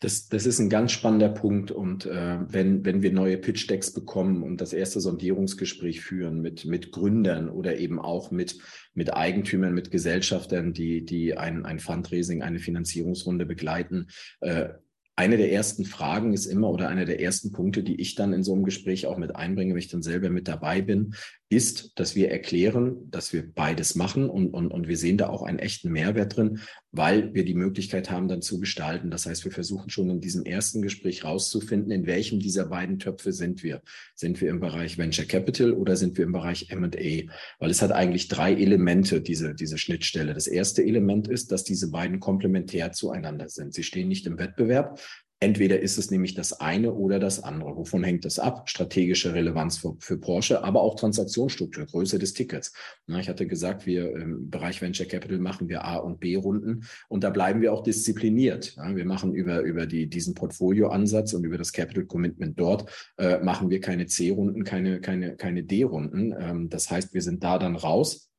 Das, das ist ein ganz spannender Punkt. Und äh, wenn, wenn wir neue Pitch-Decks bekommen und das erste Sondierungsgespräch führen mit, mit Gründern oder eben auch mit, mit Eigentümern, mit Gesellschaftern, die, die ein, ein Fundraising, eine Finanzierungsrunde begleiten, äh, eine der ersten Fragen ist immer oder einer der ersten Punkte, die ich dann in so einem Gespräch auch mit einbringe, wenn ich dann selber mit dabei bin, ist, dass wir erklären, dass wir beides machen und, und, und wir sehen da auch einen echten Mehrwert drin, weil wir die Möglichkeit haben, dann zu gestalten. Das heißt, wir versuchen schon in diesem ersten Gespräch rauszufinden, in welchem dieser beiden Töpfe sind wir. Sind wir im Bereich Venture Capital oder sind wir im Bereich M&A? Weil es hat eigentlich drei Elemente, diese, diese Schnittstelle. Das erste Element ist, dass diese beiden komplementär zueinander sind. Sie stehen nicht im Wettbewerb, Entweder ist es nämlich das eine oder das andere. Wovon hängt das ab? Strategische Relevanz für, für Porsche, aber auch Transaktionsstruktur, Größe des Tickets. Na, ich hatte gesagt, wir im Bereich Venture Capital machen wir A- und B-Runden und da bleiben wir auch diszipliniert. Ja, wir machen über, über die, diesen Portfolioansatz und über das Capital Commitment dort, äh, machen wir keine C-Runden, keine, keine, keine D-Runden. Ähm, das heißt, wir sind da dann raus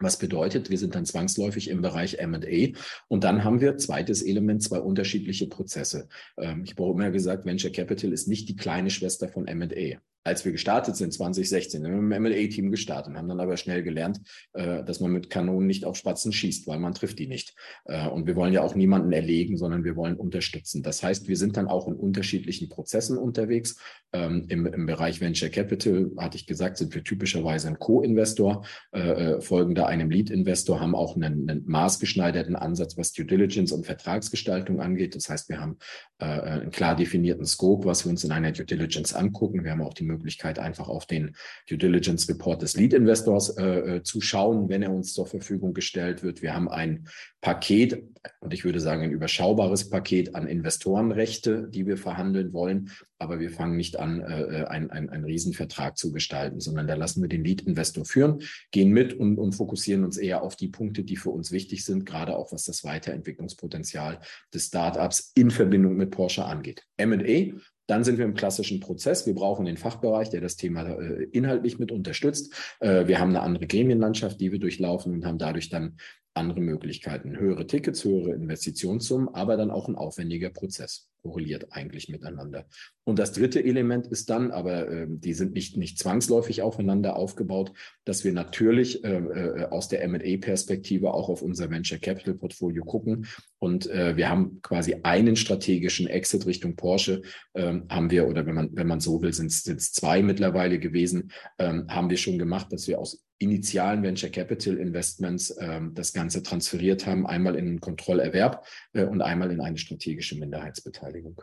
was bedeutet, wir sind dann zwangsläufig im Bereich M&A und dann haben wir zweites Element, zwei unterschiedliche Prozesse. Ähm, ich habe immer gesagt, Venture Capital ist nicht die kleine Schwester von M&A als wir gestartet sind, 2016, sind wir mit dem MLA-Team gestartet, haben dann aber schnell gelernt, äh, dass man mit Kanonen nicht auf Spatzen schießt, weil man trifft die nicht. Äh, und wir wollen ja auch niemanden erlegen, sondern wir wollen unterstützen. Das heißt, wir sind dann auch in unterschiedlichen Prozessen unterwegs. Ähm, im, Im Bereich Venture Capital, hatte ich gesagt, sind wir typischerweise ein Co-Investor, äh, folgen da einem Lead-Investor, haben auch einen, einen maßgeschneiderten Ansatz, was Due Diligence und Vertragsgestaltung angeht. Das heißt, wir haben einen klar definierten Scope, was wir uns in einer Due Diligence angucken. Wir haben auch die Möglichkeit, einfach auf den Due Diligence Report des Lead Investors äh, äh, zu schauen, wenn er uns zur Verfügung gestellt wird. Wir haben ein Paket, und ich würde sagen ein überschaubares Paket an Investorenrechte, die wir verhandeln wollen. Aber wir fangen nicht an, äh, äh einen ein Riesenvertrag zu gestalten, sondern da lassen wir den Lead-Investor führen, gehen mit und, und fokussieren uns eher auf die Punkte, die für uns wichtig sind, gerade auch was das Weiterentwicklungspotenzial des Startups in Verbindung mit Porsche angeht. M&A dann sind wir im klassischen Prozess. Wir brauchen den Fachbereich, der das Thema äh, inhaltlich mit unterstützt. Äh, wir haben eine andere Gremienlandschaft, die wir durchlaufen und haben dadurch dann andere Möglichkeiten. Höhere Tickets, höhere Investitionssummen, aber dann auch ein aufwendiger Prozess korreliert eigentlich miteinander. Und das dritte Element ist dann, aber äh, die sind nicht, nicht zwangsläufig aufeinander aufgebaut, dass wir natürlich äh, äh, aus der M&A-Perspektive auch auf unser Venture Capital Portfolio gucken. Und äh, wir haben quasi einen strategischen Exit Richtung Porsche, ähm, haben wir, oder wenn man, wenn man so will, sind es zwei mittlerweile gewesen, ähm, haben wir schon gemacht, dass wir aus initialen Venture Capital Investments ähm, das Ganze transferiert haben, einmal in einen Kontrollerwerb äh, und einmal in eine strategische Minderheitsbeteiligung.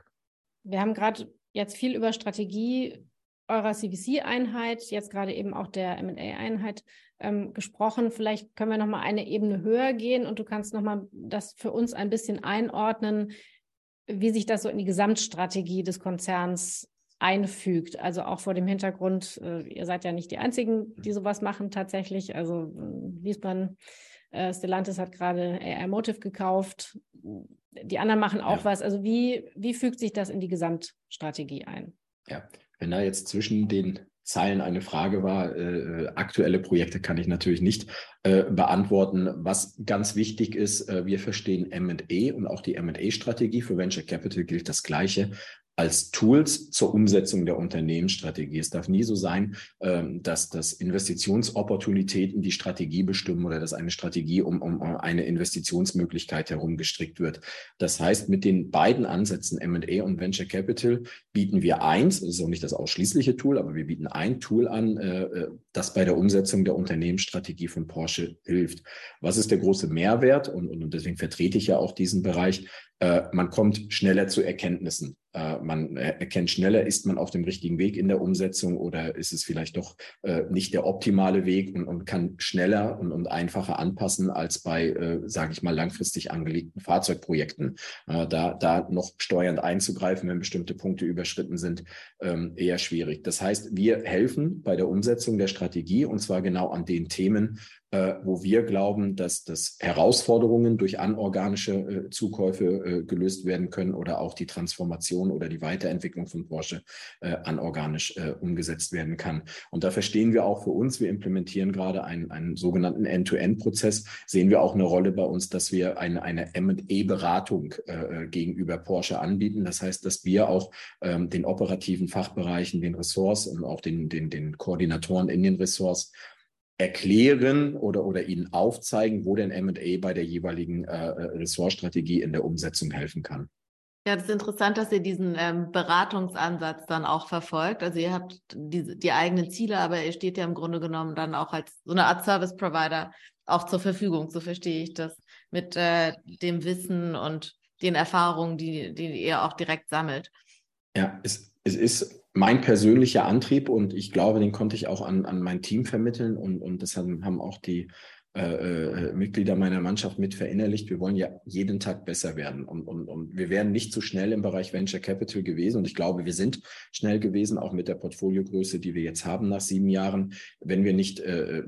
Wir haben gerade jetzt viel über Strategie eurer CVC-Einheit, jetzt gerade eben auch der M&A-Einheit ähm, gesprochen. Vielleicht können wir noch mal eine Ebene höher gehen und du kannst noch mal das für uns ein bisschen einordnen, wie sich das so in die Gesamtstrategie des Konzerns einfügt. Also auch vor dem Hintergrund, äh, ihr seid ja nicht die Einzigen, die sowas machen tatsächlich. Also äh, Wiesmann, äh, Stellantis hat gerade AI Motive gekauft. Die anderen machen auch ja. was. Also wie, wie fügt sich das in die Gesamtstrategie ein? Ja, wenn da jetzt zwischen den Zeilen eine Frage war. Äh, aktuelle Projekte kann ich natürlich nicht äh, beantworten. Was ganz wichtig ist, äh, wir verstehen M&A und auch die M&A-Strategie. Für Venture Capital gilt das Gleiche als Tools zur Umsetzung der Unternehmensstrategie. Es darf nie so sein, ähm, dass das Investitionsopportunitäten die Strategie bestimmen oder dass eine Strategie um, um eine Investitionsmöglichkeit herum gestrickt wird. Das heißt, mit den beiden Ansätzen M&A und Venture Capital bieten wir eins, das ist auch nicht das ausschließliche Tool, aber wir bieten ein Tool an, äh, äh, das bei der Umsetzung der Unternehmensstrategie von Porsche hilft. Was ist der große Mehrwert? Und, und deswegen vertrete ich ja auch diesen Bereich. Äh, man kommt schneller zu Erkenntnissen. Äh, man erkennt schneller, ist man auf dem richtigen Weg in der Umsetzung oder ist es vielleicht doch äh, nicht der optimale Weg und, und kann schneller und, und, einfacher anpassen als bei, äh, sage ich mal, langfristig angelegten Fahrzeugprojekten. Da, da noch steuernd einzugreifen, wenn bestimmte Punkte überschritten sind, ähm, eher schwierig. Das heißt, wir helfen bei der Umsetzung der Strategie und zwar genau an den Themen, wo wir glauben, dass, dass Herausforderungen durch anorganische äh, Zukäufe äh, gelöst werden können oder auch die Transformation oder die Weiterentwicklung von Porsche äh, anorganisch äh, umgesetzt werden kann. Und da verstehen wir auch für uns, wir implementieren gerade einen, einen sogenannten End-to-End-Prozess, sehen wir auch eine Rolle bei uns, dass wir eine, eine M&E-Beratung äh, gegenüber Porsche anbieten. Das heißt, dass wir auch ähm, den operativen Fachbereichen, den Ressorts und auch den, den, den Koordinatoren in den Ressorts erklären oder, oder ihnen aufzeigen, wo denn MA bei der jeweiligen äh, Ressortstrategie in der Umsetzung helfen kann. Ja, das ist interessant, dass ihr diesen ähm, Beratungsansatz dann auch verfolgt. Also ihr habt die, die eigenen Ziele, aber ihr steht ja im Grunde genommen dann auch als so eine Art Service Provider auch zur Verfügung, so verstehe ich das, mit äh, dem Wissen und den Erfahrungen, die, die ihr auch direkt sammelt. Ja, es, es ist mein persönlicher Antrieb und ich glaube, den konnte ich auch an, an mein Team vermitteln und, und das haben, haben auch die äh, äh, Mitglieder meiner Mannschaft mit verinnerlicht. Wir wollen ja jeden Tag besser werden und, und, und wir wären nicht so schnell im Bereich Venture Capital gewesen und ich glaube, wir sind schnell gewesen, auch mit der Portfoliogröße, die wir jetzt haben nach sieben Jahren, wenn wir nicht äh,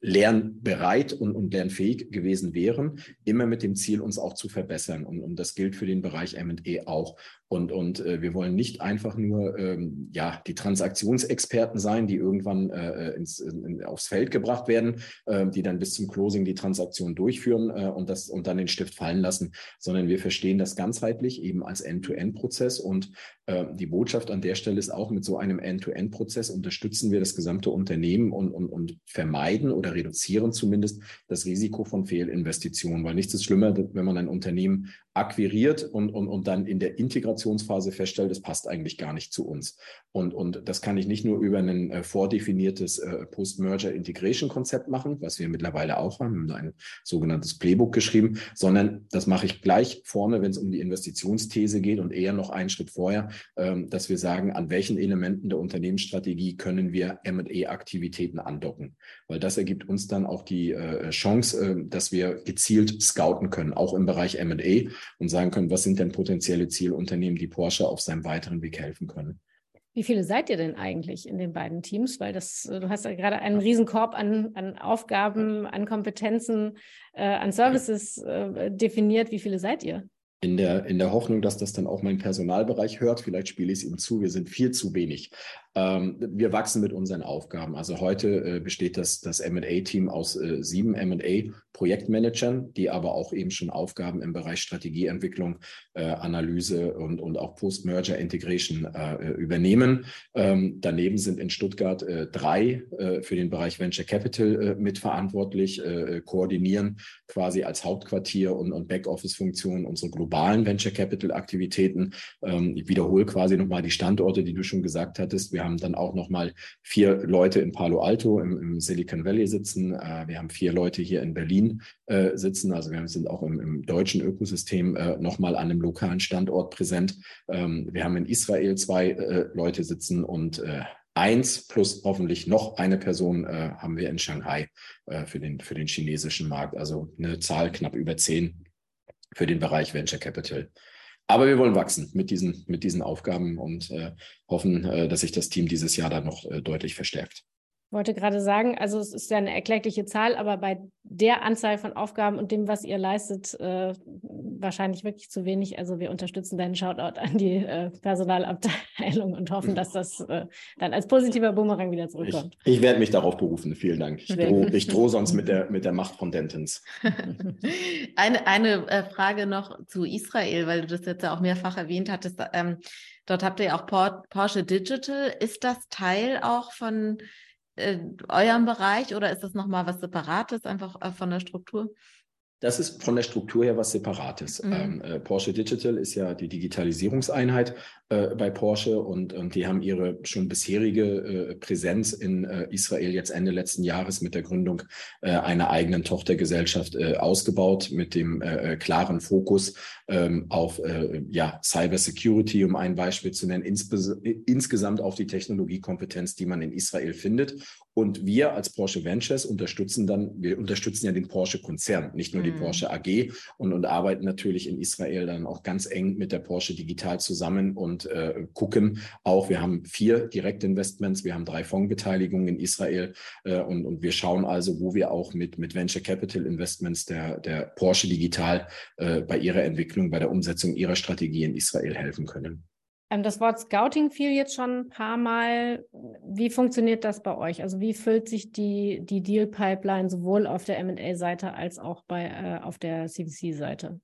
lernbereit und, und lernfähig gewesen wären, immer mit dem Ziel, uns auch zu verbessern. Und, und das gilt für den Bereich M&E auch. Und, und äh, wir wollen nicht einfach nur ähm, ja, die Transaktionsexperten sein, die irgendwann äh, ins, in, aufs Feld gebracht werden, äh, die dann bis zum Closing die Transaktion durchführen äh, und, das, und dann den Stift fallen lassen, sondern wir verstehen das ganzheitlich eben als End-to-End-Prozess. Und äh, die Botschaft an der Stelle ist auch, mit so einem End-to-End-Prozess unterstützen wir das gesamte Unternehmen und, und, und vermeiden oder reduzieren zumindest das Risiko von Fehlinvestitionen, weil nichts ist schlimmer, wenn man ein Unternehmen akquiriert und, und, und dann in der Integrationsphase feststellt, es passt eigentlich gar nicht zu uns. Und, und das kann ich nicht nur über ein äh, vordefiniertes äh, Post-Merger-Integration-Konzept machen, was wir mittlerweile auch haben, haben ein sogenanntes Playbook geschrieben, sondern das mache ich gleich vorne, wenn es um die Investitionsthese geht und eher noch einen Schritt vorher, ähm, dass wir sagen, an welchen Elementen der Unternehmensstrategie können wir M&A-Aktivitäten andocken. Weil das ergibt uns dann auch die äh, Chance, äh, dass wir gezielt scouten können, auch im Bereich M&A und sagen können, was sind denn potenzielle Zielunternehmen, die Porsche auf seinem weiteren Weg helfen können. Wie viele seid ihr denn eigentlich in den beiden Teams? Weil das, du hast ja gerade einen Riesenkorb an, an Aufgaben, an Kompetenzen, äh, an Services äh, definiert. Wie viele seid ihr? in der, in der Hoffnung, dass das dann auch mein Personalbereich hört. Vielleicht spiele ich es ihm zu. Wir sind viel zu wenig. Ähm, wir wachsen mit unseren Aufgaben. Also heute äh, besteht das, das M&A-Team aus äh, sieben M&A-Projektmanagern, die aber auch eben schon Aufgaben im Bereich Strategieentwicklung, äh, Analyse und, und auch Post-Merger-Integration äh, übernehmen. Ähm, daneben sind in Stuttgart äh, drei äh, für den Bereich Venture Capital mitverantwortlich, koordinieren quasi als Hauptquartier und, und Backoffice-Funktionen unsere globalen Venture Capital-Aktivitäten. Ähm, ich wiederhole quasi nochmal die Standorte, die du schon gesagt hattest. Wir haben dann auch nochmal vier Leute in Palo Alto im, im Silicon Valley sitzen. Äh, wir haben vier Leute hier in Berlin äh, sitzen. Also wir sind auch im, im deutschen Ökosystem äh, nochmal an einem lokalen Standort präsent. Ähm, wir haben in Israel zwei äh, Leute sitzen und äh, eins plus hoffentlich noch eine Person äh, haben wir in Shanghai äh, für, den, für den chinesischen Markt. Also eine Zahl knapp über zehn für den Bereich Venture Capital. Aber wir wollen wachsen mit diesen, mit diesen Aufgaben und hoffen, dass sich das Team dieses Jahr dann noch deutlich verstärkt. Ich wollte gerade sagen, also es ist ja eine erkleckliche Zahl, aber bei der Anzahl von Aufgaben und dem, was ihr leistet, äh, wahrscheinlich wirklich zu wenig. Also wir unterstützen deinen Shoutout an die äh, Personalabteilung und hoffen, dass das äh, dann als positiver Boomerang wieder zurückkommt. Ich, ich werde mich darauf berufen. Vielen Dank. Ich drohe droh sonst mit der, mit der Macht von Dentons. eine eine äh, Frage noch zu Israel, weil du das jetzt ja auch mehrfach erwähnt hattest. Ähm, dort habt ihr ja auch Porsche Digital. Ist das Teil auch von äh, eurem Bereich oder ist das nochmal was Separates, einfach äh, von der Struktur? Das ist von der Struktur her was Separates. Mhm. Ähm, äh, Porsche Digital ist ja die Digitalisierungseinheit äh, bei Porsche und, und die haben ihre schon bisherige äh, Präsenz in äh, Israel jetzt Ende letzten Jahres mit der Gründung äh, einer eigenen Tochtergesellschaft äh, ausgebaut mit dem klaren Fokus ähm, auf ja, Cyber Security, um ein Beispiel zu nennen, insgesamt auf die Technologiekompetenz, die man in Israel findet. Und wir als Porsche Ventures unterstützen dann, wir unterstützen ja den Porsche-Konzern, nicht nur die die mhm. Porsche AG und, und arbeiten natürlich in Israel dann auch ganz eng mit der Porsche Digital zusammen und äh, gucken auch, wir haben vier Direktinvestments, wir haben drei Fondsbeteiligungen in Israel äh, und, und wir schauen also, wo wir auch mit, mit Venture Capital Investments der, der Porsche Digital äh, bei ihrer Entwicklung, bei der Umsetzung ihrer Strategie in Israel helfen können. Ähm, das Wort Scouting fiel jetzt schon ein paar Mal. Wie funktioniert das bei euch? Also wie füllt sich die, die Deal-Pipeline sowohl auf der MA-Seite als auch bei, äh, auf der CVC-Seite?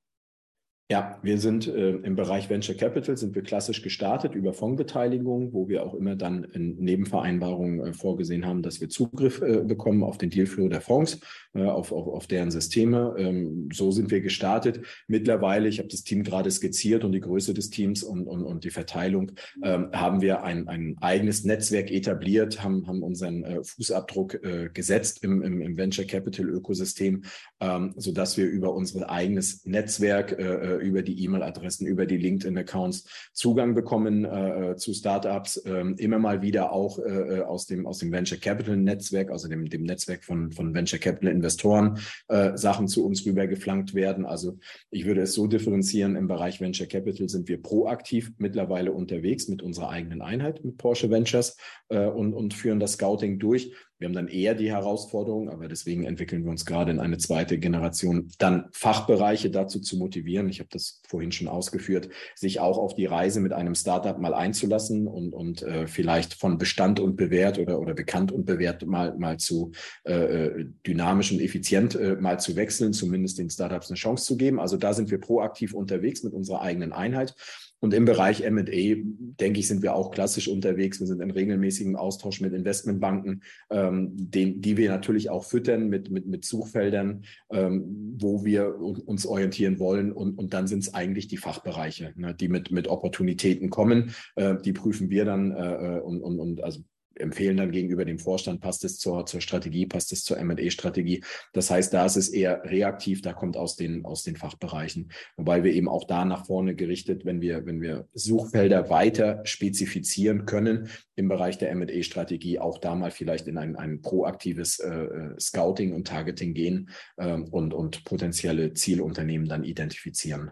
Ja, wir sind äh, im Bereich Venture Capital sind wir klassisch gestartet über Fondsbeteiligung, wo wir auch immer dann in Nebenvereinbarungen äh, vorgesehen haben, dass wir Zugriff äh, bekommen auf den Dealflow der Fonds, äh, auf, auf, auf deren Systeme. Ähm, so sind wir gestartet. Mittlerweile, ich habe das Team gerade skizziert und die Größe des Teams und, und, und die Verteilung, ähm, haben wir ein, ein eigenes Netzwerk etabliert, haben, haben unseren äh, Fußabdruck äh, gesetzt im, im, im Venture Capital Ökosystem, ähm, sodass wir über unser eigenes Netzwerk über die E-Mail-Adressen, über die LinkedIn-Accounts Zugang bekommen äh, äh zu Startups, äh, immer mal wieder auch äh, äh, aus, dem, aus dem Venture Capital Netzwerk, also dem, dem Netzwerk von, von Venture Capital Investoren, äh, Sachen zu uns rüber geflankt werden. Also ich würde es so differenzieren, im Bereich Venture Capital sind wir proaktiv mittlerweile unterwegs mit unserer eigenen Einheit, mit Porsche Ventures und, und führen das Scouting durch. Wir haben dann eher die Herausforderung, aber deswegen entwickeln wir uns gerade in eine zweite Generation, dann Fachbereiche dazu zu motivieren. Ich habe das vorhin schon ausgeführt, sich auch auf die Reise mit einem Startup mal einzulassen und, und äh, vielleicht von Bestand und bewährt oder, oder bekannt und bewährt mal, mal zu äh, äh dynamisch und effizient äh, mal zu wechseln, zumindest den Startups eine Chance zu geben. Also da sind wir proaktiv unterwegs mit unserer eigenen Einheit. Und im Bereich MA, denke ich, sind wir auch klassisch unterwegs. Wir sind in regelmäßigem Austausch mit Investmentbanken, ähm, den, die wir natürlich auch füttern mit, mit, mit Suchfeldern, ähm, wo wir uns orientieren wollen. Und, und dann sind es eigentlich die Fachbereiche, ne, die mit, mit Opportunitäten kommen. Äh, die prüfen wir dann äh, äh und, und, und also empfehlen dann gegenüber dem Vorstand, passt es zur, zur Strategie, passt es zur M&A-Strategie. Das heißt, da ist es eher reaktiv, da kommt aus den, aus den Fachbereichen. Wobei wir eben auch da nach vorne gerichtet, wenn wir, wenn wir Suchfelder weiter spezifizieren können im Bereich der M&A-Strategie, auch da mal vielleicht in ein, ein proaktives äh, äh Scouting und Targeting gehen äh, und, und potenzielle Zielunternehmen dann identifizieren.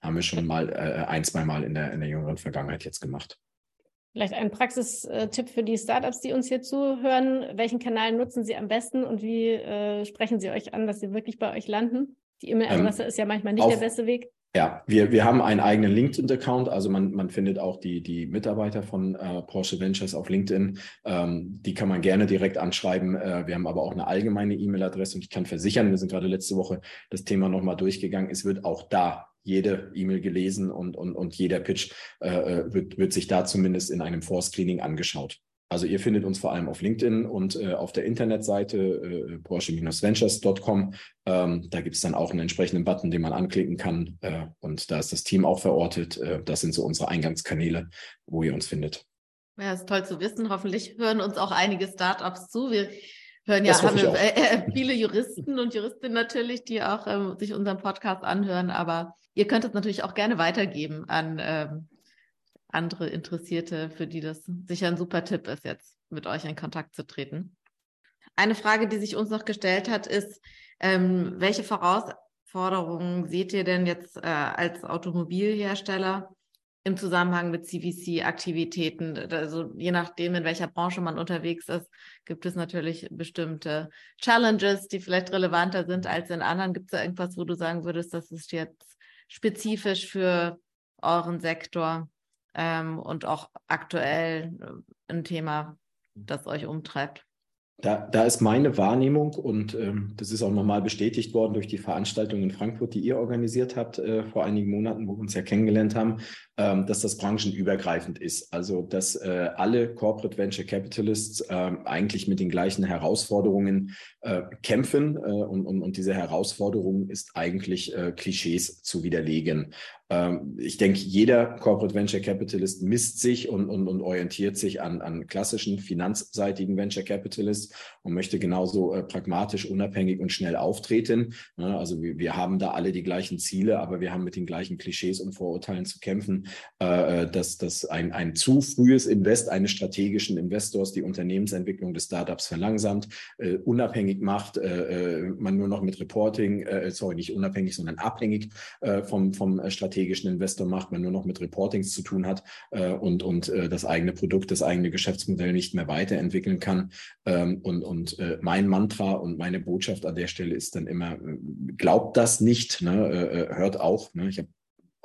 Haben wir schon mal äh, ein, zwei Mal in der, in der jüngeren Vergangenheit jetzt gemacht. Vielleicht ein Praxistipp für die Startups, die uns hier zuhören. Welchen Kanal nutzen Sie am besten und wie äh, sprechen Sie euch an, dass sie wirklich bei euch landen? Die E-Mail-Adresse ähm, ist ja manchmal nicht auf, der beste Weg. Ja, wir, wir haben einen eigenen LinkedIn-Account, also man, man findet auch die, die Mitarbeiter von äh, Porsche Ventures auf LinkedIn. Ähm, die kann man gerne direkt anschreiben. Äh, wir haben aber auch eine allgemeine E-Mail-Adresse und ich kann versichern, wir sind gerade letzte Woche das Thema nochmal durchgegangen. Es wird auch da jede E-Mail gelesen und, und, und jeder Pitch äh, äh, wird, wird sich da zumindest in einem Force-Screening angeschaut. Also ihr findet uns vor allem auf LinkedIn und äh, auf der Internetseite äh, porsche-ventures.com. Ähm, da gibt es dann auch einen entsprechenden Button, den man anklicken kann. Äh, und da ist das Team auch verortet. Äh, das sind so unsere Eingangskanäle, wo ihr uns findet. Ja, ist toll zu wissen. Hoffentlich hören uns auch einige Startups zu. Wir hören ja haben wir, äh, viele Juristen und Juristinnen natürlich, die auch ähm, sich unseren Podcast anhören. Aber ihr könnt es natürlich auch gerne weitergeben an ähm, andere Interessierte, für die das sicher ein super Tipp ist, jetzt mit euch in Kontakt zu treten. Eine Frage, die sich uns noch gestellt hat, ist, ähm, welche Herausforderungen seht ihr denn jetzt äh, als Automobilhersteller im Zusammenhang mit CVC-Aktivitäten? Also je nachdem, in welcher Branche man unterwegs ist, gibt es natürlich bestimmte Challenges, die vielleicht relevanter sind als in anderen. Gibt es da irgendwas, wo du sagen würdest, das ist jetzt spezifisch für euren Sektor ähm, und auch aktuell äh, ein Thema, das euch umtreibt? Da, da ist meine Wahrnehmung und ähm, das ist auch nochmal bestätigt worden durch die Veranstaltung in Frankfurt, die ihr organisiert habt äh, vor einigen Monaten, wo wir uns ja kennengelernt haben, dass das branchenübergreifend ist. Also dass äh, alle Corporate Venture Capitalists äh, eigentlich mit den gleichen Herausforderungen äh, kämpfen äh, und, und, und diese Herausforderung ist eigentlich äh, Klischees zu widerlegen. Ähm, ich denke, jeder Corporate Venture Capitalist misst sich und, und, und orientiert sich an, an klassischen finanzseitigen Venture Capitalists und möchte genauso äh, pragmatisch, unabhängig und schnell auftreten. Ja, also wir, wir haben da alle die gleichen Ziele, aber wir haben mit den gleichen Klischees und Vorurteilen zu kämpfen, äh, äh dass, dass ein, ein zu frühes Invest eines strategischen Investors die Unternehmensentwicklung des Startups verlangsamt, äh, unabhängig macht, äh, äh man nur noch mit Reporting, sorry, nicht unabhängig, sondern abhängig vom, vom strategischen Investor macht, man nur noch mit Reportings zu tun hat und, und das eigene Produkt, das eigene Geschäftsmodell nicht mehr weiterentwickeln kann. Ähm, und und äh, mein Mantra und meine Botschaft an der Stelle ist dann immer, äh, glaubt das nicht, ne? Äh, äh, hört auf. Ne? Ich habe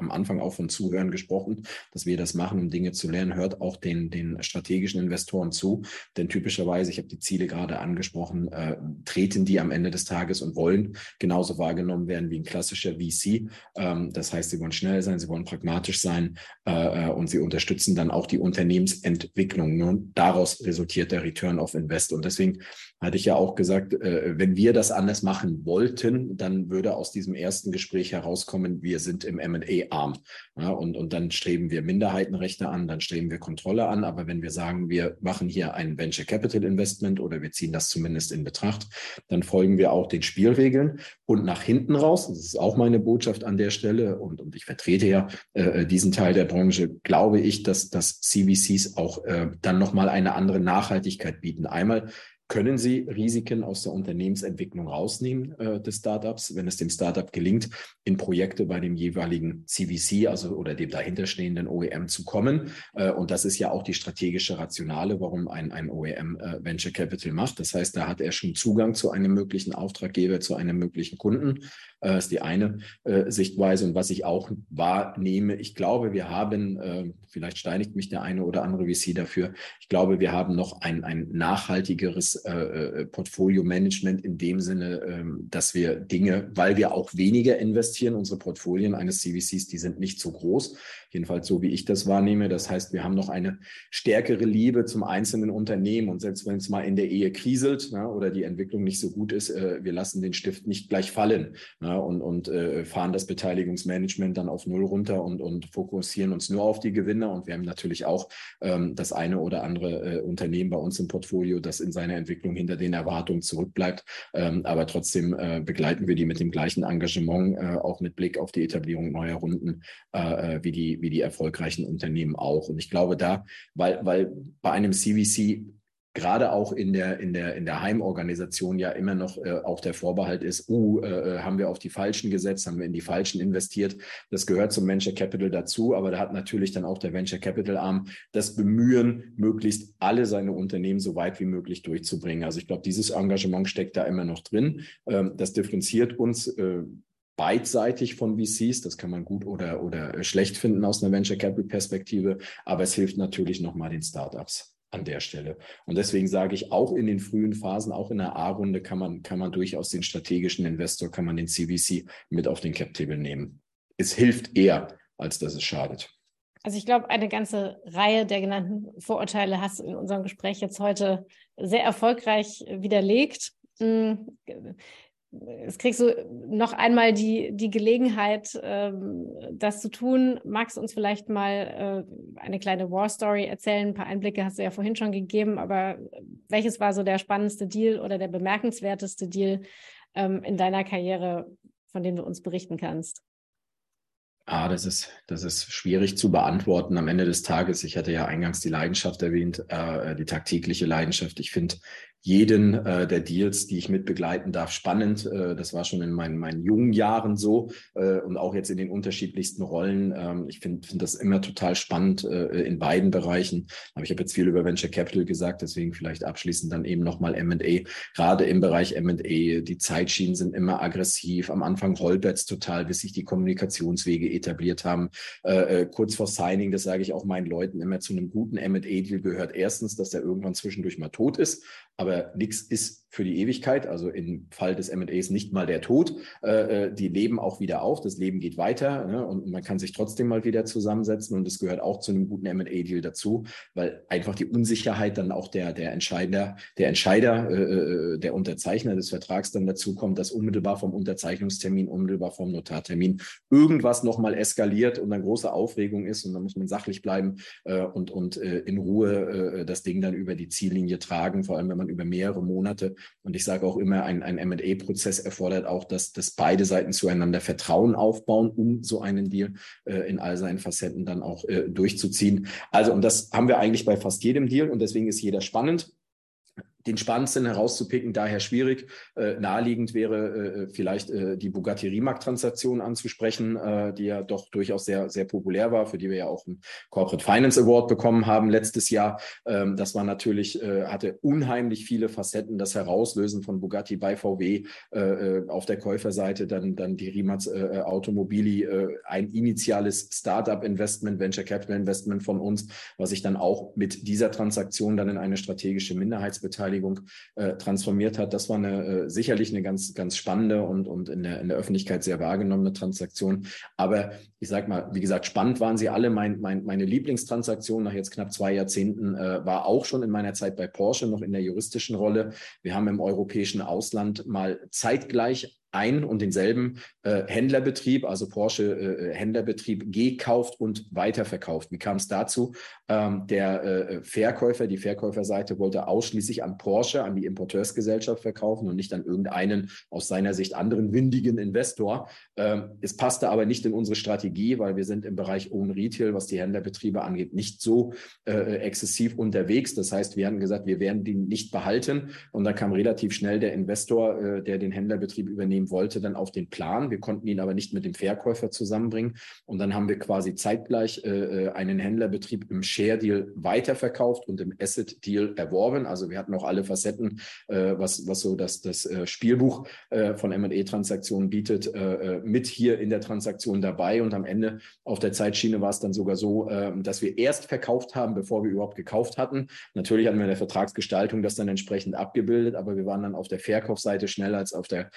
am Anfang auch von Zuhören gesprochen, dass wir das machen, um Dinge zu lernen. Hört auch den, den strategischen Investoren zu. Denn typischerweise, ich habe die Ziele gerade angesprochen, äh, treten die am Ende des Tages und wollen genauso wahrgenommen werden wie ein klassischer VC. Ähm, das heißt, sie wollen schnell sein, sie wollen pragmatisch sein äh, äh, und sie unterstützen dann auch die Unternehmensentwicklung. Nun, daraus resultiert der Return of Invest. Und deswegen hatte ich ja auch gesagt, äh, wenn wir das anders machen wollten, dann würde aus diesem ersten Gespräch herauskommen, wir sind im M&A-Arm. Ja, und, und dann streben wir Minderheitenrechte an, dann streben wir Kontrolle an. Aber wenn wir sagen, wir machen hier ein Venture Capital Investment oder wir ziehen das zumindest in Betracht, dann folgen wir auch den Spielregeln. Und nach hinten raus, das ist auch meine Botschaft an der Stelle, und, und ich vertrete ja äh, diesen Teil der Branche, glaube ich, dass, dass CVCs auch äh, dann nochmal eine andere Nachhaltigkeit bieten. Einmal können Sie Risiken aus der Unternehmensentwicklung rausnehmen äh, des Startups, wenn es dem Startup gelingt, in Projekte bei dem jeweiligen CVC, also oder dem dahinterstehenden OEM zu kommen. Äh, und das ist ja auch die strategische Rationale, warum ein, ein OEM äh, Venture Capital macht. Das heißt, da hat er schon Zugang zu einem möglichen Auftraggeber, zu einem möglichen Kunden. Äh, ist die eine äh, Sichtweise. Und was ich auch wahrnehme, ich glaube, wir haben, äh, vielleicht steinigt mich der eine oder andere VC dafür, ich glaube, wir haben noch ein, ein nachhaltigeres äh, äh, Portfolio-Management in dem Sinne, ähm, dass wir Dinge, weil wir auch weniger investieren, unsere Portfolien eines CVCs, die sind nicht so groß, jedenfalls so wie ich das wahrnehme. Das heißt, wir haben noch eine stärkere Liebe zum einzelnen Unternehmen und selbst wenn es mal in der Ehe kriselt na, oder die Entwicklung nicht so gut ist, äh, wir lassen den Stift nicht gleich fallen na, und, und äh, fahren das Beteiligungsmanagement dann auf Null runter und, und fokussieren uns nur auf die Gewinner. Und wir haben natürlich auch ähm, das eine oder andere äh, Unternehmen bei uns im Portfolio, das in seiner Entwicklung hinter den Erwartungen zurückbleibt. Ähm, aber trotzdem äh, begleiten wir die mit dem gleichen Engagement, äh, auch mit Blick auf die Etablierung neuer Runden, äh, äh wie, die, wie die erfolgreichen Unternehmen auch. Und ich glaube da, weil, weil bei einem CVC gerade auch in der, in der, in der Heimorganisation ja immer noch äh, auch der Vorbehalt ist, uh, äh, haben wir auf die Falschen gesetzt, haben wir in die Falschen investiert. Das gehört zum Venture Capital dazu, aber da hat natürlich dann auch der Venture Capital Arm das Bemühen, möglichst alle seine Unternehmen so weit wie möglich durchzubringen. Also ich glaube, dieses Engagement steckt da immer noch drin. Ähm, das differenziert uns äh, beidseitig von VCs. Das kann man gut oder, oder schlecht finden aus einer Venture Capital Perspektive, aber es hilft natürlich nochmal den Startups an der Stelle. Und deswegen sage ich, auch in den frühen Phasen, auch in der A-Runde kann man, kann man durchaus den strategischen Investor, kann man den CVC mit auf den Cap-Table nehmen. Es hilft eher, als dass es schadet. Also ich glaube, eine ganze Reihe der genannten Vorurteile hast du in unserem Gespräch jetzt heute sehr erfolgreich widerlegt. Jetzt kriegst du noch einmal die, die Gelegenheit, ähm, das zu tun. Magst du uns vielleicht mal äh, eine kleine War Story erzählen? Ein paar Einblicke hast du ja vorhin schon gegeben, aber welches war so der spannendste Deal oder der bemerkenswerteste Deal ähm, in deiner Karriere, von dem du uns berichten kannst? Ah, das ist, das ist schwierig zu beantworten am Ende des Tages. Ich hatte ja eingangs die Leidenschaft erwähnt, äh, die tagtägliche Leidenschaft. Ich finde jeden äh, der Deals, die ich mitbegleiten darf, spannend. Äh, das war schon in meinen, meinen jungen Jahren so äh, und auch jetzt in den unterschiedlichsten Rollen. Ähm, ich finde find das immer total spannend äh, in beiden Bereichen. Aber ich habe jetzt viel über Venture Capital gesagt, deswegen vielleicht abschließend dann eben nochmal M&A. Gerade im Bereich M&A, die Zeitschienen sind immer aggressiv. Am Anfang holpert's total, bis sich die Kommunikationswege etabliert haben. Äh, äh, kurz vor Signing, das sage ich auch meinen Leuten immer, zu einem guten M&A-Deal gehört erstens, dass der irgendwann zwischendurch mal tot ist aber nichts ist für die Ewigkeit. Also im Fall des M&As nicht mal der Tod. Äh, äh, die leben auch wieder auf, das Leben geht weiter ne? und man kann sich trotzdem mal wieder zusammensetzen und das gehört auch zu einem guten M&A-Deal dazu, weil einfach die Unsicherheit dann auch der, der Entscheider, der Entscheider, äh, äh, der Unterzeichner des Vertrags dann dazu kommt, dass unmittelbar vom Unterzeichnungstermin, unmittelbar vom Notartermin irgendwas nochmal eskaliert und dann große Aufregung ist und dann muss man sachlich bleiben äh, und, und äh, in Ruhe das Ding dann über die Ziellinie tragen, vor allem wenn man über mehrere Monate. Und ich sage auch immer, ein, ein MA-Prozess erfordert auch, dass, dass beide Seiten zueinander Vertrauen aufbauen, um so einen Deal äh, in all seinen Facetten dann auch äh, durchzuziehen. Also, und das haben wir eigentlich bei fast jedem Deal und deswegen ist jeder spannend den spannendsten herauszupicken, daher schwierig. Äh, naheliegend wäre äh, vielleicht äh, die Bugatti Rimac-Transaktion anzusprechen, äh, die ja doch durchaus sehr, sehr populär war, für die wir ja auch einen Corporate Finance Award bekommen haben letztes Jahr. Ähm, das war natürlich, äh, hatte unheimlich viele Facetten, das Herauslösen von Bugatti bei VW äh, äh, auf der Käuferseite, dann, dann die Rimac äh, Automobili, äh, ein initiales Startup-Investment, Venture Capital Investment von uns, was sich dann auch mit dieser Transaktion dann in eine strategische Minderheitsbeteiligung Beteiligung äh, transformiert hat. Das war eine, äh, sicherlich eine ganz, ganz spannende und, und in, der, in der Öffentlichkeit sehr wahrgenommene Transaktion. Aber ich sage mal, wie gesagt, spannend waren sie alle. Mein, mein, meine Lieblingstransaktion nach jetzt knapp zwei Jahrzehnten äh, war auch schon in meiner Zeit bei Porsche noch in der juristischen Rolle. Wir haben im europäischen Ausland mal zeitgleich ein und denselben äh, Händlerbetrieb, also Porsche äh, Händlerbetrieb, gekauft und weiterverkauft. Wie kam es dazu? Ähm, der äh, Verkäufer, die Verkäuferseite wollte ausschließlich an Porsche, an die Importeursgesellschaft verkaufen und nicht an irgendeinen aus seiner Sicht anderen windigen Investor. Ähm, es passte aber nicht in unsere Strategie, weil wir sind im Bereich Own Retail, was die Händlerbetriebe angeht, nicht so äh, exzessiv unterwegs. Das heißt, wir haben gesagt, wir werden die nicht behalten. Und dann kam relativ schnell der Investor, äh, der den Händlerbetrieb übernehmen wollte, dann auf den Plan. Wir konnten ihn aber nicht mit dem Verkäufer zusammenbringen. Und dann haben wir quasi zeitgleich äh, einen Händlerbetrieb im Share Deal weiterverkauft und im Asset Deal erworben. Also wir hatten auch alle Facetten, äh, was, was so das, das äh, Spielbuch äh, von M&A-Transaktionen bietet, äh, äh, mit hier in der Transaktion dabei. Und am Ende auf der Zeitschiene war es dann sogar so, äh, dass wir erst verkauft haben, bevor wir überhaupt gekauft hatten. Natürlich hatten wir in der Vertragsgestaltung das dann entsprechend abgebildet, aber wir waren dann auf der Verkaufsseite schneller als auf der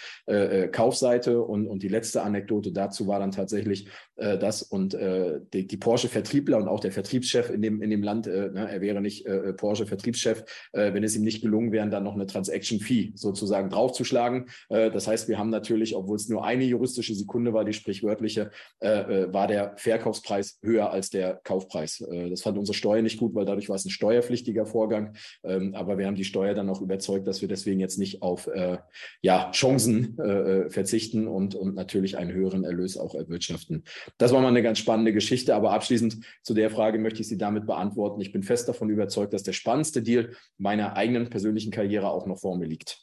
äh, Kaufseite. Und, und die letzte Anekdote dazu war dann tatsächlich äh, das und äh, die, die Porsche-Vertriebler und auch der Vertriebschef in dem, in dem Land, äh, ne, er wäre nicht äh, Porsche-Vertriebschef, äh, wenn es ihm nicht gelungen wäre, dann noch eine Transaction-Fee sozusagen draufzuschlagen. Äh, das heißt, wir haben natürlich, obwohl es nur eine juristische Sekunde war, die sprichwörtliche, äh, äh, war der Verkaufspreis höher als der Kaufpreis. Äh, das fand unsere Steuer nicht gut, weil dadurch war es ein steuerpflichtiger Vorgang. Ähm, aber wir haben die Steuer dann auch überzeugt, dass wir deswegen jetzt nicht auf äh, ja, Chancen äh, verzichten und, und natürlich einen höheren Erlös auch erwirtschaften. Das war mal eine ganz spannende Geschichte, aber abschließend zu der Frage möchte ich Sie damit beantworten. Ich bin fest davon überzeugt, dass der spannendste Deal meiner eigenen persönlichen Karriere auch noch vor mir liegt.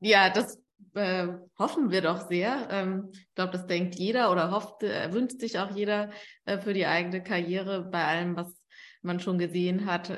Ja, das äh, hoffen wir doch sehr. Ähm, ich glaube, das denkt jeder oder hofft, äh, wünscht sich auch jeder äh, für die eigene Karriere bei allem, was man schon gesehen hat.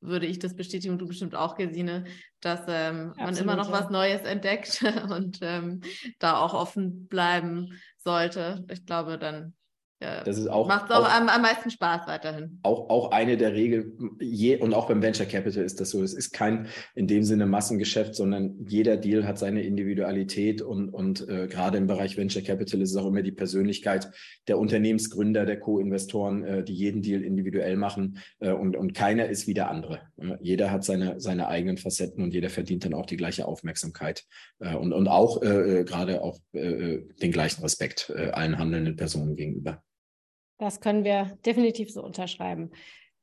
Würde ich das bestätigen und du bestimmt auch, Gesine, dass ähm, man immer noch was Neues entdeckt und ähm, da auch offen bleiben sollte. Ich glaube, dann ja, das ist auch, macht auch, auch am, am, meisten Spaß weiterhin. Auch, auch eine der Regeln, je, und auch beim Venture Capital ist das so. Es ist kein in dem Sinne Massengeschäft, sondern jeder Deal hat seine Individualität und, und äh, gerade im Bereich Venture Capital ist es auch immer die Persönlichkeit der Unternehmensgründer, der Co-Investoren, äh, die jeden Deal individuell machen äh, und, und keiner ist wie der andere. jeder hat seine, seine eigenen Facetten und jeder verdient dann auch die gleiche Aufmerksamkeit äh, und, und auch äh, äh, gerade auch den gleichen Respekt allen handelnden Personen gegenüber. Das können wir definitiv so unterschreiben.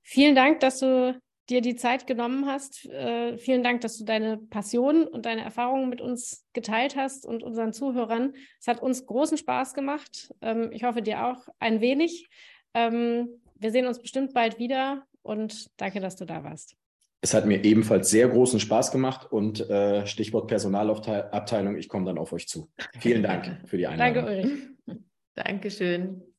Vielen Dank, dass du dir die Zeit genommen hast. Äh, vielen Dank, dass du deine Passion und deine Erfahrungen mit uns geteilt hast und unseren Zuhörern. Es hat uns großen Spaß gemacht. Ähm, ich hoffe dir auch ein wenig. Ähm, wir sehen uns bestimmt bald wieder und danke, dass du da warst. Es hat mir ebenfalls sehr großen Spaß gemacht und äh, Stichwort Personalabteilung, ich komme dann auf euch zu. Vielen Dank für die Einladung. Danke, Ulrich. Dankeschön.